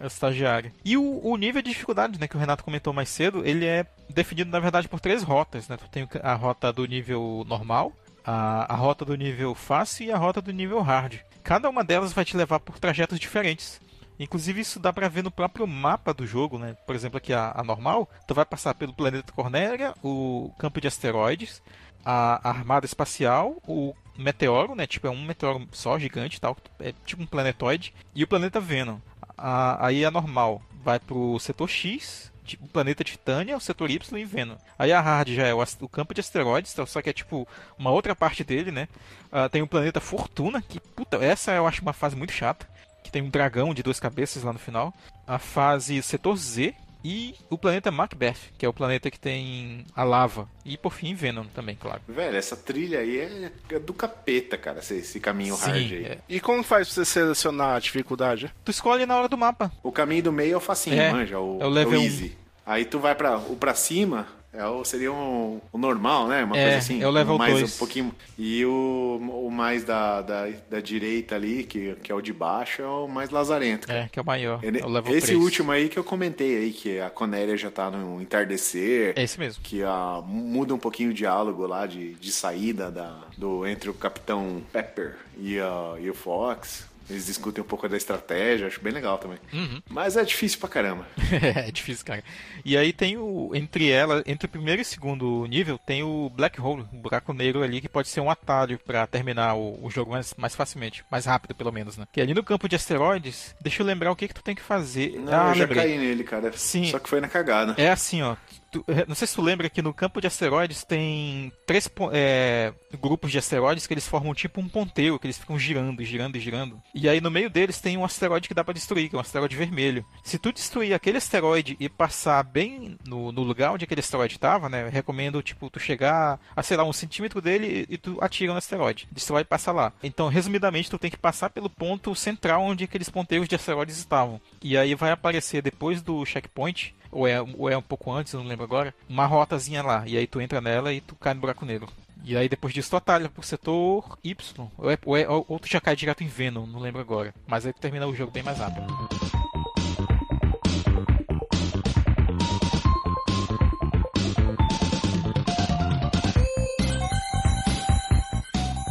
O estagiário. E o, o nível de dificuldade, né, que o Renato comentou mais cedo, ele é definido, na verdade, por três rotas, né? Tu tem a rota do nível normal, a, a rota do nível fácil e a rota do nível hard. Cada uma delas vai te levar por trajetos diferentes. Inclusive isso dá pra ver no próprio mapa do jogo, né? Por exemplo, aqui a, a normal, tu vai passar pelo planeta Cornélia, o campo de asteroides, a, a armada espacial, o meteoro, né? Tipo, é um meteoro só, gigante tal, é tipo um planetoide, e o planeta Venom. Aí a normal vai pro setor X, o planeta Titânia, o setor Y e Venom. Aí a hard já é o, o campo de asteroides, tá? só que é tipo uma outra parte dele, né? Ah, tem o planeta Fortuna, que puta, essa eu acho uma fase muito chata que tem um dragão de duas cabeças lá no final. A fase Setor Z e o planeta Macbeth, que é o planeta que tem a lava. E por fim Venom também, claro.
Velho, essa trilha aí é é do capeta, cara, esse, esse caminho
Sim,
hard aí.
é.
E como faz pra você selecionar a dificuldade?
Tu escolhe na hora do mapa.
O caminho do meio é o facinho,
É,
manja, o,
é o level
easy. Aí tu vai pra, o pra cima, É o, seria um, o normal, né? Uma
É,
coisa assim.
é o level
mais
dois.
um pouquinho. E o, o mais da, da, da direita ali, que, que é o de baixo, é o mais lazarento. cara.
É, que é o maior.
Ele-
é o level
esse
3.
último aí que eu comentei aí, que a Conéria já tá no entardecer.
É esse mesmo.
Que ah, muda um pouquinho o diálogo lá de, de saída da, do, entre o Capitão Pepper e, a, e o Fox. Eles discutem um pouco da estratégia, acho bem legal também.
Uhum.
Mas é difícil pra caramba.
é difícil, cara. E aí tem o. Entre ela, entre o primeiro e o segundo nível, tem o Black Hole, um buraco negro ali, que pode ser um atalho pra terminar o, o jogo mais, mais facilmente. Mais rápido, pelo menos, né? Que ali no campo de asteroides, deixa eu lembrar o que que tu tem que fazer.
Não,
ah,
eu já
lembrei.
caí nele, cara.
Sim.
Só que foi na cagada.
É assim, ó. Tu- não sei se tu lembra que no campo de asteroides tem três é, grupos de asteroides que eles formam tipo um ponteiro, que eles ficam girando, girando e girando. E aí no meio deles tem um asteroide que dá pra destruir, que é um asteroide vermelho. Se tu destruir aquele asteroide e passar bem no, no lugar onde aquele asteroide tava, né? Recomendo, tipo, tu chegar a, sei lá, um centímetro dele e, e tu atira no asteroide. Destrói e passa lá. Então, resumidamente, tu tem que passar pelo ponto central onde aqueles ponteiros de asteroides estavam. E aí vai aparecer depois do checkpoint ou é, ou é um pouco antes, eu não lembro agora, uma rotazinha lá. E aí tu entra nela e tu cai no buraco negro. E aí depois disso tu atalha pro setor Y. Ou, é, ou, é- ou- tu já cai direto em Venom, não lembro agora. Mas aí tu termina o jogo bem mais rápido.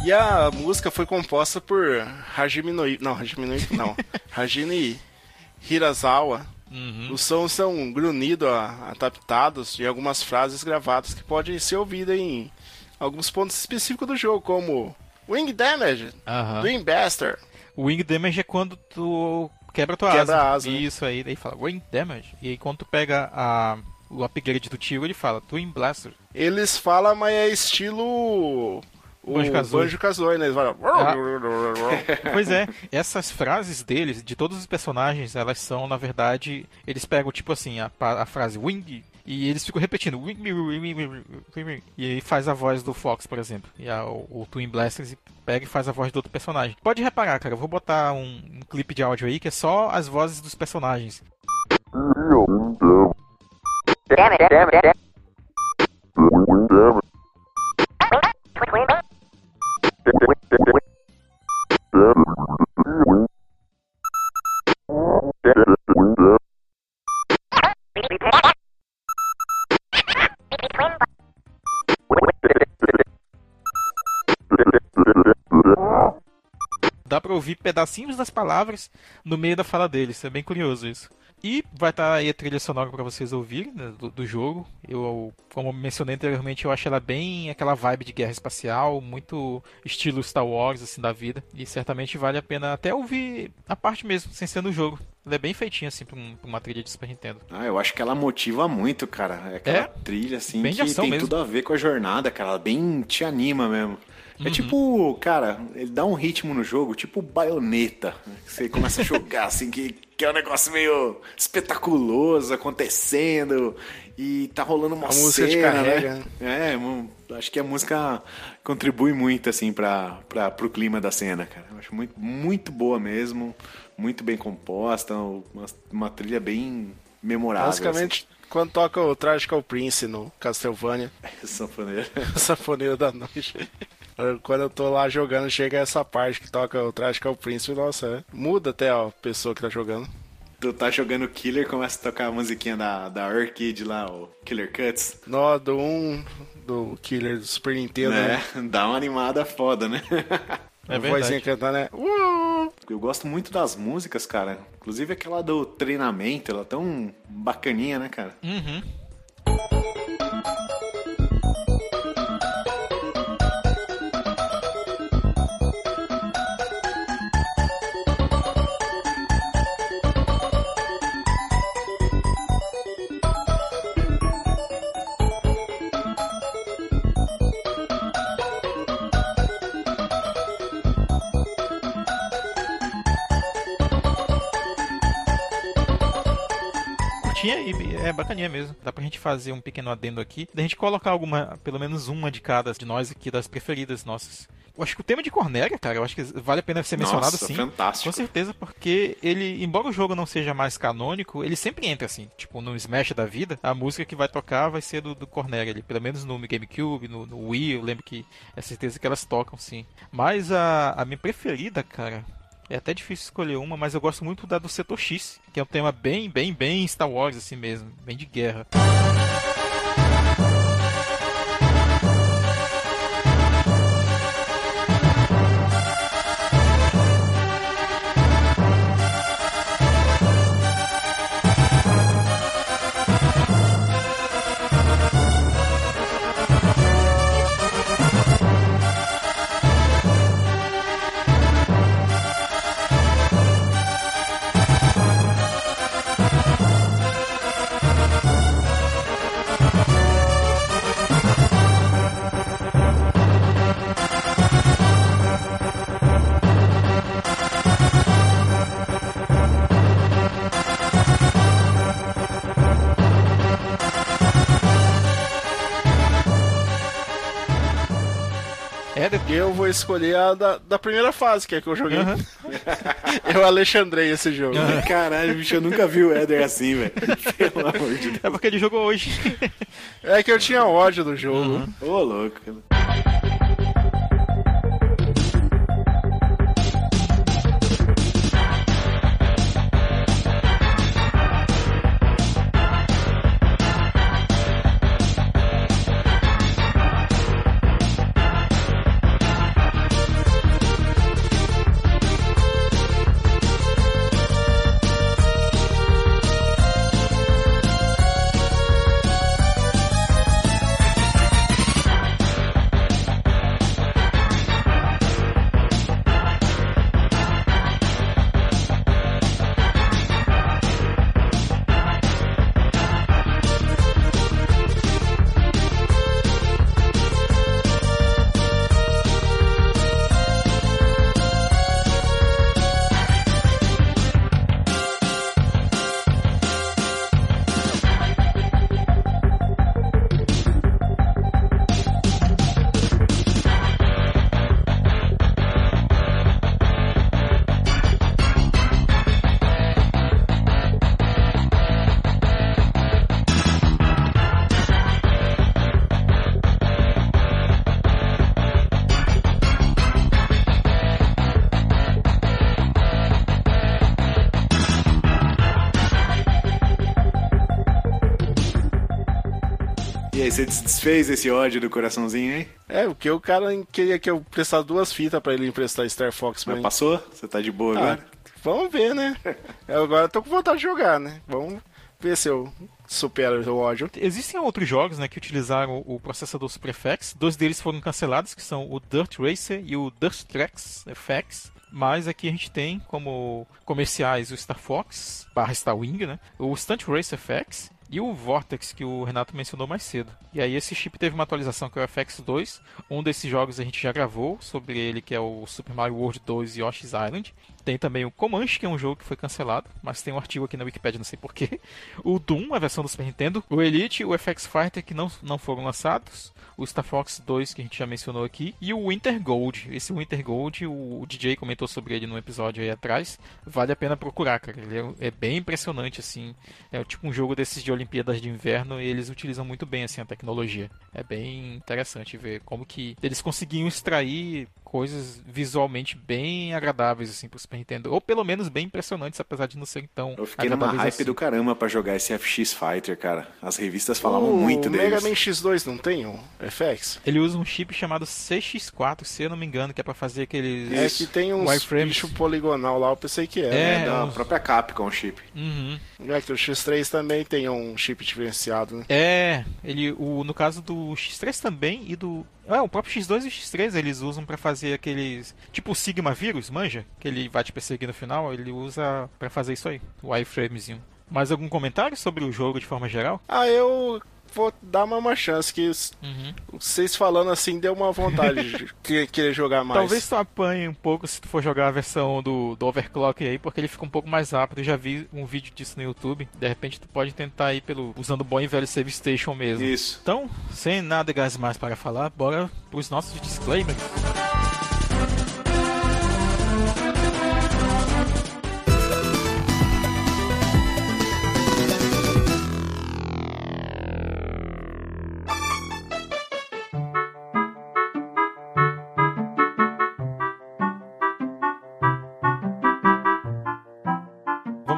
E a música foi composta por Hajime no Ippo- Não, Hajime no Ippo não. Hajime Hirasawa. Os sons são grunhidos, adaptados de algumas frases gravadas que podem ser ouvidas em alguns pontos específicos do jogo, como Wing Damage, Buster.
O Wing Damage é quando tu quebra tua
Quebra
asa.
a asa, né?
Isso aí, daí fala Wing Damage. E aí quando tu pega a, o upgrade do tiro, ele fala Twin Blaster.
Eles falam, mas é estilo. O
Banjo-Kazooie.
Banjo-Kazooie, né? Eles falam.
Pois é, essas frases deles, de todos os personagens, elas são, na verdade, eles pegam tipo assim, a, a frase wing e eles ficam repetindo e aí faz a voz do Fox, por exemplo. E a- o, o Twin Blasters pega e faz a voz do outro personagem. Pode reparar, cara, eu vou botar um, um clipe de áudio aí que é só as vozes dos personagens.
Damn it, damn it, damn it.
Dá pra ouvir pedacinhos das palavras no meio da fala deles, é bem curioso isso. E vai estar aí a trilha sonora pra vocês ouvirem né, do, do jogo. Eu, como mencionei anteriormente, eu acho ela bem aquela vibe de guerra espacial, muito estilo Star Wars assim da vida. E certamente vale a pena até ouvir a parte mesmo, sem ser no jogo. Ela é bem feitinha assim pra, um- pra uma trilha de Super Nintendo.
Ah, eu acho que ela motiva muito, cara. É aquela
É?
trilha, assim, que tem
mesmo.
tudo a ver com a jornada, cara. Ela bem te anima mesmo.
Uhum.
É tipo, cara, ele dá um ritmo no jogo, tipo baioneta. que Você começa a jogar, assim, que, que é um negócio meio espetaculoso acontecendo. E tá rolando uma
A música
cena,
carrega,
né? É, acho que a música contribui muito, assim, pra, pro clima da cena, cara. Eu acho muito, muito boa mesmo, muito bem composta, uma, uma trilha bem memorável.
Basicamente, quando toca o Tragical Prince no Castlevania,
assim. Sanfoneiro.
Sanfoneiro da Noite. Quando eu tô lá jogando, chega essa parte que toca o Tragical Prince, nossa, é. muda até a pessoa que tá jogando.
Tu tá jogando Killer, começa a tocar a musiquinha da, da Orchid lá, o Killer Cuts.
Nó do 1 do Killer do Super Nintendo,
né?
né?
Dá uma animada foda, né?
É
a vozinha
verdade.
cantando, né? Uh!
Eu gosto muito das músicas, cara. Inclusive aquela do treinamento, ela é tão bacaninha, né, cara?
Uhum. Bacaninha mesmo. Dá pra gente fazer um pequeno adendo aqui. Da gente colocar alguma, pelo menos uma de cada de nós aqui, das preferidas nossas. eu acho que o tema de Cornélia, cara, eu acho que vale a pena ser mencionado
Nossa,
sim.
fantástico.
Com certeza, porque ele, embora o jogo não seja mais canônico, ele sempre entra assim, tipo no Smash da vida, a música que vai tocar vai ser do, do Cornélia ali, pelo menos no GameCube, no, no Wii, eu lembro que é certeza que elas tocam sim. Mas a, a minha preferida, cara, é até difícil escolher uma, mas eu gosto muito da do Setor X, que é um tema bem, bem, bem Star Wars assim mesmo, bem de guerra. É,
Eu vou escolher a da, da primeira fase, que é que eu joguei. Eu alexandrei esse jogo.
Caralho, bicho, eu nunca vi o Éder assim, velho. Pelo amor de Deus.
é porque ele jogou hoje.
É que eu tinha ódio do jogo.
Ô, louco. Você des- desfez esse ódio do coraçãozinho, hein?
É, porque o cara queria que eu prestasse duas fitas pra ele emprestar Star Fox pra
Mas
mim.
passou? Você tá de boa
Ah,
agora?
vamos ver, né? Eu agora tô com vontade de jogar, né? Vamos ver se eu supero o ódio.
Existem outros jogos né, que utilizaram o processador SuperFX. Dois deles foram cancelados, que são o Dirt Racer e o Dirt Tracks FX. Mas aqui a gente tem como comerciais o Star Fox barra Star Wing, né? O Stunt Racer FX e o Vortex que o Renato mencionou mais cedo. E aí esse chip teve uma atualização que é o FX2. Um desses jogos a gente já gravou sobre ele, que é o Super Mario World 2 Yoshi's Island. Tem também o Comanche, que é um jogo que foi cancelado, mas tem um artigo aqui na Wikipedia, não sei porquê. O Doom, a versão do Super Nintendo. O Elite, o FX Fighter, que não, não foram lançados. O Star Fox 2, que a gente já mencionou aqui. E o Winter Gold. Esse Winter Gold, o, o DJ comentou sobre ele no episódio aí atrás. Vale a pena procurar, cara. Ele é, é bem impressionante, assim. É tipo um jogo desses de Olimpíadas de Inverno e eles utilizam muito bem, assim, a tecnologia. É bem interessante ver como que eles conseguiam extrair coisas visualmente bem agradáveis assim pro Super Nintendo, ou pelo menos bem impressionantes, apesar de não serem tão
Eu fiquei numa hype
assim.
do caramba pra jogar esse FX Fighter, cara. As revistas falavam
o
muito deles.
Mega Man X2 não tem um FX?
Ele usa um chip chamado CX4, se eu não me engano, que é pra fazer aqueles
É que tem
wireframes.
bicho poligonal lá, eu pensei que era.
É,
É, da
uns-
própria Capcom chip.
Uhum.
É que o X3 também tem um chip diferenciado, né?
É, ele, o, no caso do X3 também e do. É, o próprio X2 e o X3 eles usam pra fazer aqueles. Tipo o Sigma vírus, manja? Que ele vai te perseguir no final, ele usa pra fazer isso aí, o wireframezinho. Mais algum comentário sobre o jogo de forma geral?
Ah, eu vou dar uma, uma chance, que
Uhum.
vocês falando assim deu uma vontade de que- querer jogar mais.
Talvez tu apanhe um pouco se tu for jogar a versão do, do Overclock aí, porque ele fica um pouco mais rápido. Eu já vi um vídeo disso no YouTube. De repente tu pode tentar aí pelo usando o bom e velho Save Station mesmo.
Isso.
Então, sem nada mais para falar, bora pros nossos disclaimers.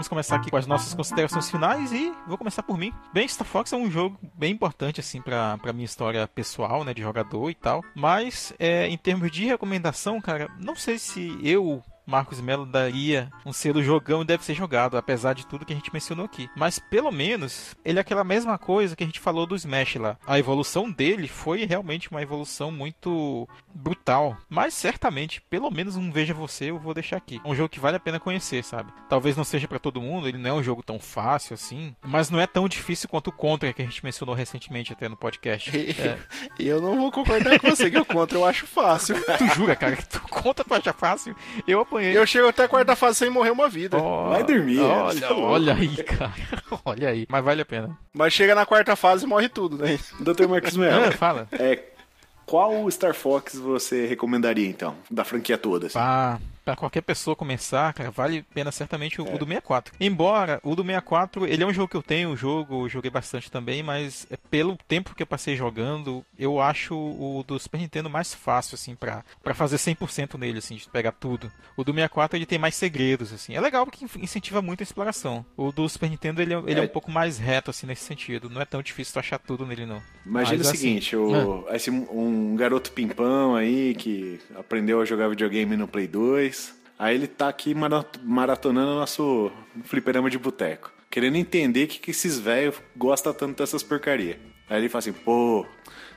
Começar aqui com as nossas considerações finais e vou começar por mim. Bem, Star Fox é um jogo bem importante, assim, pra, pra minha história pessoal, né, de jogador e tal. Mas, é, em termos de recomendação, cara, não sei se eu Marcos Melo daria um selo jogão e deve ser jogado, apesar de tudo que a gente mencionou aqui. Mas pelo menos ele é aquela mesma coisa que a gente falou do Smash lá. A evolução dele foi realmente uma evolução muito brutal. Mas certamente, pelo menos um Veja Você eu vou deixar aqui. É um jogo que vale a pena conhecer, sabe? Talvez não seja para todo mundo, ele não é um jogo tão fácil assim, mas não é tão difícil quanto o Contra que a gente mencionou recentemente até no podcast. É.
E eu não vou concordar com você que o contra eu acho fácil.
Tu jura, cara, que tu conta tu acha fácil? Eu apanhei.
Eu chego até a quarta fase sem morrer uma vida.
Ó,
Vai dormir,
Olha,
é.
olha aí, cara. Olha aí. Mas vale a pena.
Mas chega na quarta fase e morre tudo, né?
Dr. Marcos
Ah,
Melo,
fala.
é, qual Star Fox você recomendaria, então? Da franquia toda, assim?
Pra qualquer pessoa começar, cara, vale a pena certamente o, o do 64. Embora o do 64, ele é um jogo que eu tenho, o jogo, eu joguei bastante também, mas é pelo tempo que eu passei jogando, eu acho o do Super Nintendo mais fácil, assim, pra, pra fazer 100% nele, assim, de pegar tudo. O do 64, ele tem mais segredos, assim. É legal porque incentiva muito a exploração. O do Super Nintendo, ele, é- ele é,
É.
um pouco mais reto, assim, nesse sentido. Não é tão difícil tu achar tudo nele, não.
Imagina
Mas,
o
assim,
seguinte, o, esse, um garoto pimpão aí que aprendeu a jogar videogame no Play 2. Aí ele tá aqui mara- maratonando nosso fliperama de boteco. Querendo entender que, que esses velhos gostam tanto dessas porcaria. Aí ele fala assim, pô,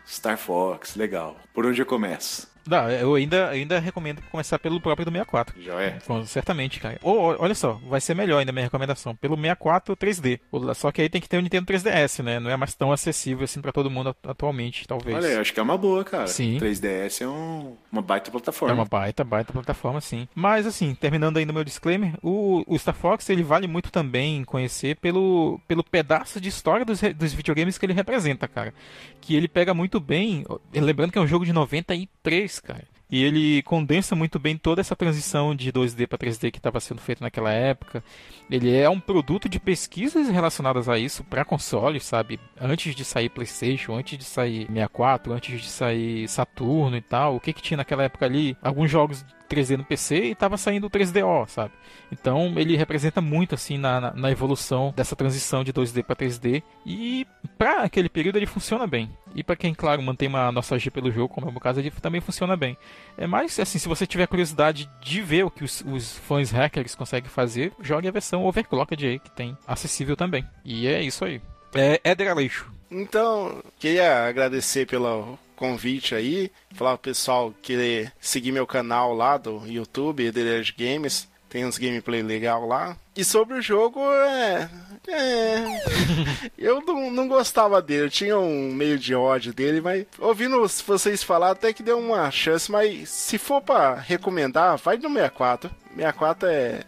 Star Fox, legal. Por onde eu começo?
Não, eu ainda, ainda recomendo começar pelo próprio do 64.
Já é?
Certamente, cara. Ou, olha só, vai ser melhor ainda a minha recomendação. Pelo 64 3D. O- Só que aí tem que ter o Nintendo 3DS, né? Não é mais tão acessível assim pra todo mundo atu- atualmente, talvez.
Olha, eu acho que é uma boa, cara.
Sim.
3DS é um- uma baita
É
plataforma.
uma baita, baita plataforma, sim. Mas, assim, terminando aí no meu disclaimer, o, o Star Fox, ele vale muito também conhecer pelo, pelo pedaço de história dos, dos videogames que ele representa, cara. Que ele pega muito bem, lembrando que é um jogo de 93, cara. E ele condensa muito bem toda essa transição de 2D para 3D que estava sendo feita naquela época. Ele é um produto de pesquisas relacionadas a isso para consoles, sabe? Antes de sair PlayStation, antes de sair 64, antes de sair Saturno e tal. O que que tinha naquela época ali? Alguns jogos 3D no PC e estava saindo o 3DO, sabe? Então ele representa muito assim na, na, na evolução dessa transição de 2D para 3D e para aquele período ele funciona bem. E para quem, claro, mantém uma nostalgia pelo jogo, como é o meu caso, ele também funciona bem. É mais assim, se você tiver curiosidade de ver o que os, os fãs hackers conseguem fazer, jogue a versão overclocked aí que tem acessível também. E é isso aí. É Éder Aleixo.
Então, queria agradecer pelo convite aí, falar pro pessoal querer seguir meu canal lá do YouTube, Ederage Games, tem uns gameplay legal lá. E sobre o jogo, é. É. eu não, não gostava dele, eu tinha um meio de ódio dele, mas ouvindo vocês falar, até que deu uma chance, mas se for pra recomendar, vai no 64. 64 é.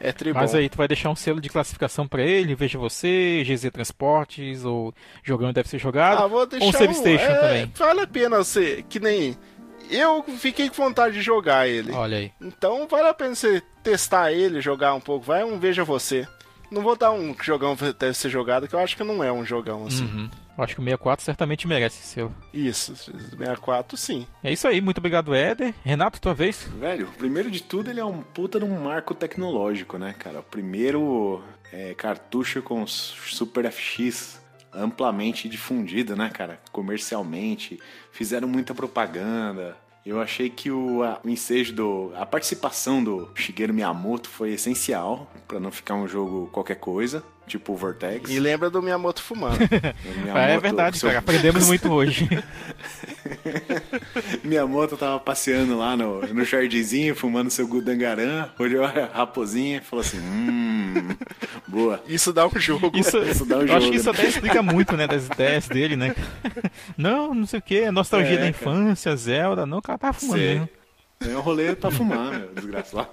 É tribom.
Mas aí tu vai deixar um selo de classificação pra ele, veja você, GZ Transportes, ou jogando deve ser jogado.
Ah, vou deixar
ou Save
um-
Station
é,
também.
Vale a pena você, que nem eu fiquei com vontade de jogar ele.
Olha aí.
Então vale a pena você testar ele, jogar um pouco. Vai um veja você. Não vou dar um jogão deve ser jogado, que eu acho que não é um jogão assim.
Uhum. Eu acho que o 64 certamente merece selo.
Isso, 64 sim.
É isso aí, muito obrigado, Éder. Renato, tua vez.
Velho, primeiro de tudo, ele é um puta de um marco tecnológico, né, cara? O primeiro é, cartucho com Super FX amplamente difundido, né, cara? Comercialmente. Fizeram muita propaganda. Eu achei que o, a- o ensejo do. A participação do Shigeru Miyamoto foi essencial pra não ficar um jogo qualquer coisa, tipo o Vortex.
E lembra do Miyamoto fumando.
Miyamoto,
é verdade,
seu-
cara. Aprendemos muito hoje.
Miyamoto tava passeando lá no, no jardinzinho, fumando seu Gudangaran, olhou a raposinha e falou assim: Hum, boa.
Isso dá um jogo.
Isso,
Isso dá um
eu
jogo,
acho que isso
né?
até explica muito, né, das ideias dele, né? Não, não sei o que, nostalgia
É,
da
cara.
infância, Zelda. Não, o cara tava fumando
É um rolê pra fumar, meu, desgraçado.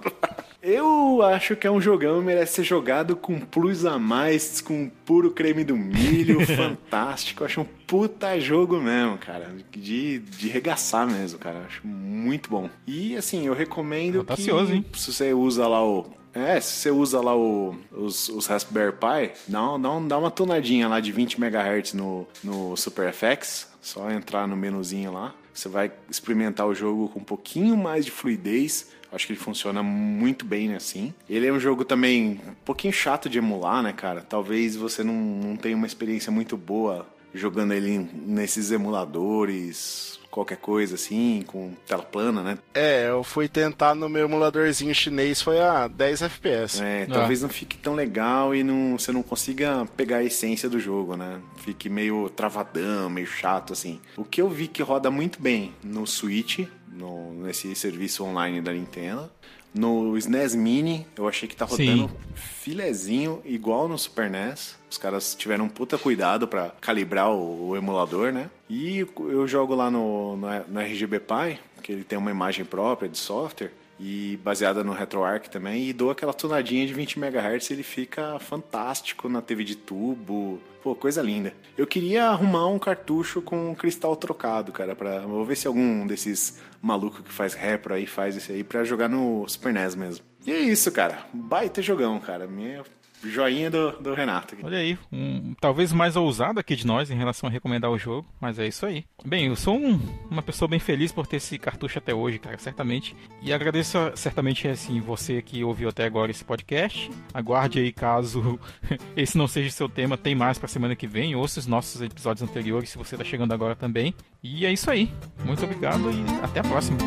Eu acho que é um jogão, merece ser jogado com plus a mais, com puro creme do milho, fantástico. Acho um puta jogo mesmo, cara. De, de regaçar mesmo, cara. Acho muito bom. E assim, eu recomendo
Eu
que
ansioso, hein?
se você usa lá o. É, se você usa lá o, os, os Raspberry Pi, dá, um- dá, um- dá uma tonadinha lá de 20 MHz no, no Super FX. Só entrar no menuzinho lá. Você vai experimentar o jogo com um pouquinho mais de fluidez, Acho que ele funciona muito bem assim. Ele é um jogo também um pouquinho chato de emular, né, cara? Talvez você não, não tenha uma experiência muito boa jogando ele nesses emuladores, qualquer coisa assim, com tela plana, né?
É, eu fui tentar no meu emuladorzinho chinês, foi a 10 FPS.
É, talvez não fique tão legal e não, você não consiga pegar a essência do jogo, né? Fique meio travadão, meio chato, assim. O que eu vi que roda muito bem no Switch, no, nesse serviço online da Nintendo. No SNES Mini, eu achei que tá rodando
Sim.
filezinho, igual no Super NES. Os caras tiveram um puta cuidado pra calibrar o, o emulador, né? E eu jogo lá no, no, no RGB Pi, que ele tem uma imagem própria de software e baseada no RetroArch também, e dou aquela tonadinha de 20 MHz, ele fica fantástico na TV de tubo. Pô, coisa linda. Eu queria arrumar um cartucho com cristal trocado, cara, para vou ver se algum desses maluco que faz repro aí faz isso aí pra jogar no Super NES mesmo. E é isso, cara. Baita jogão, cara. Minha joinha do, do Renato. aqui.
Olha aí, um, talvez mais ousado aqui de nós em relação a recomendar o jogo, mas é isso aí. Bem, eu sou um- uma pessoa bem feliz por ter esse cartucho até hoje, cara, certamente. E agradeço certamente assim você que ouviu até agora esse podcast. Aguarde aí caso esse não seja seu tema, tem mais pra semana que vem. Ouça os nossos episódios anteriores se você tá chegando agora também. E é isso aí. Muito obrigado e até a próxima.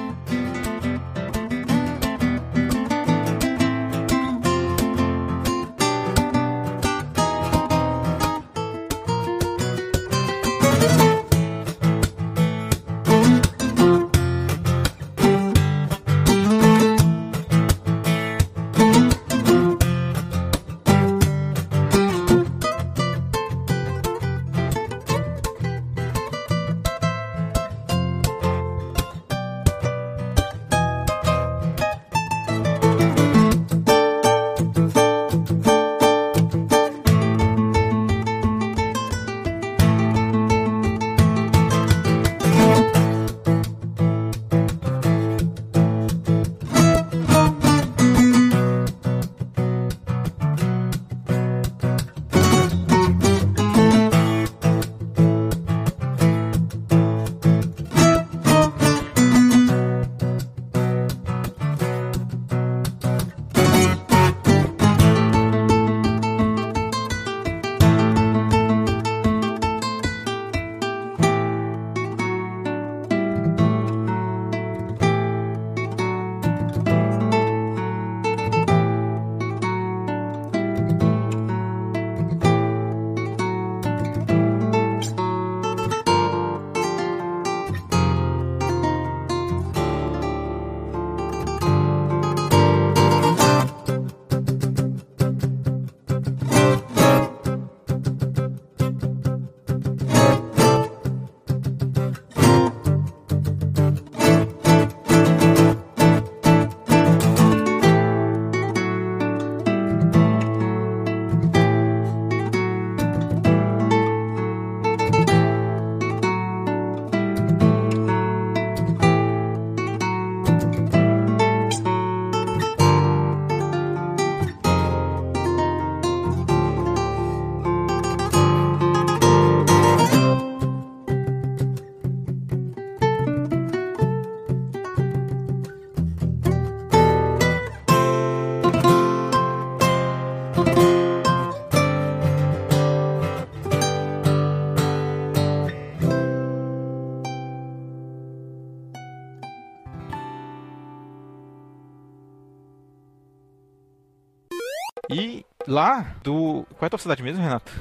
Lá do. Qual é a tua cidade mesmo, Renato?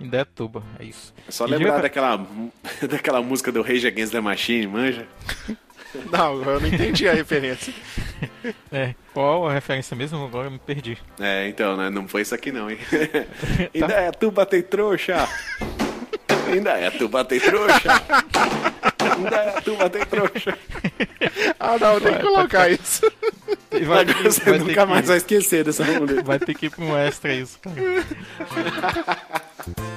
Em
Detuba, é isso.
É só
E
lembrar
diga-
daquela, daquela música do Rage Against the Machine, manja?
Não, eu não entendi a referência.
É, qual a referência mesmo? Agora eu me perdi.
É, então, né? Não foi isso aqui não, hein? Ainda é tu bater trouxa! Ainda tu bater trouxa! Bunda é turma tem trouxa.
Ah, não, tem que colocar isso.
E Vai
ter,
que,
você
vai
nunca
que...
mais vai esquecer dessa mulher.
Vai ter que ir pra um extra isso, cara.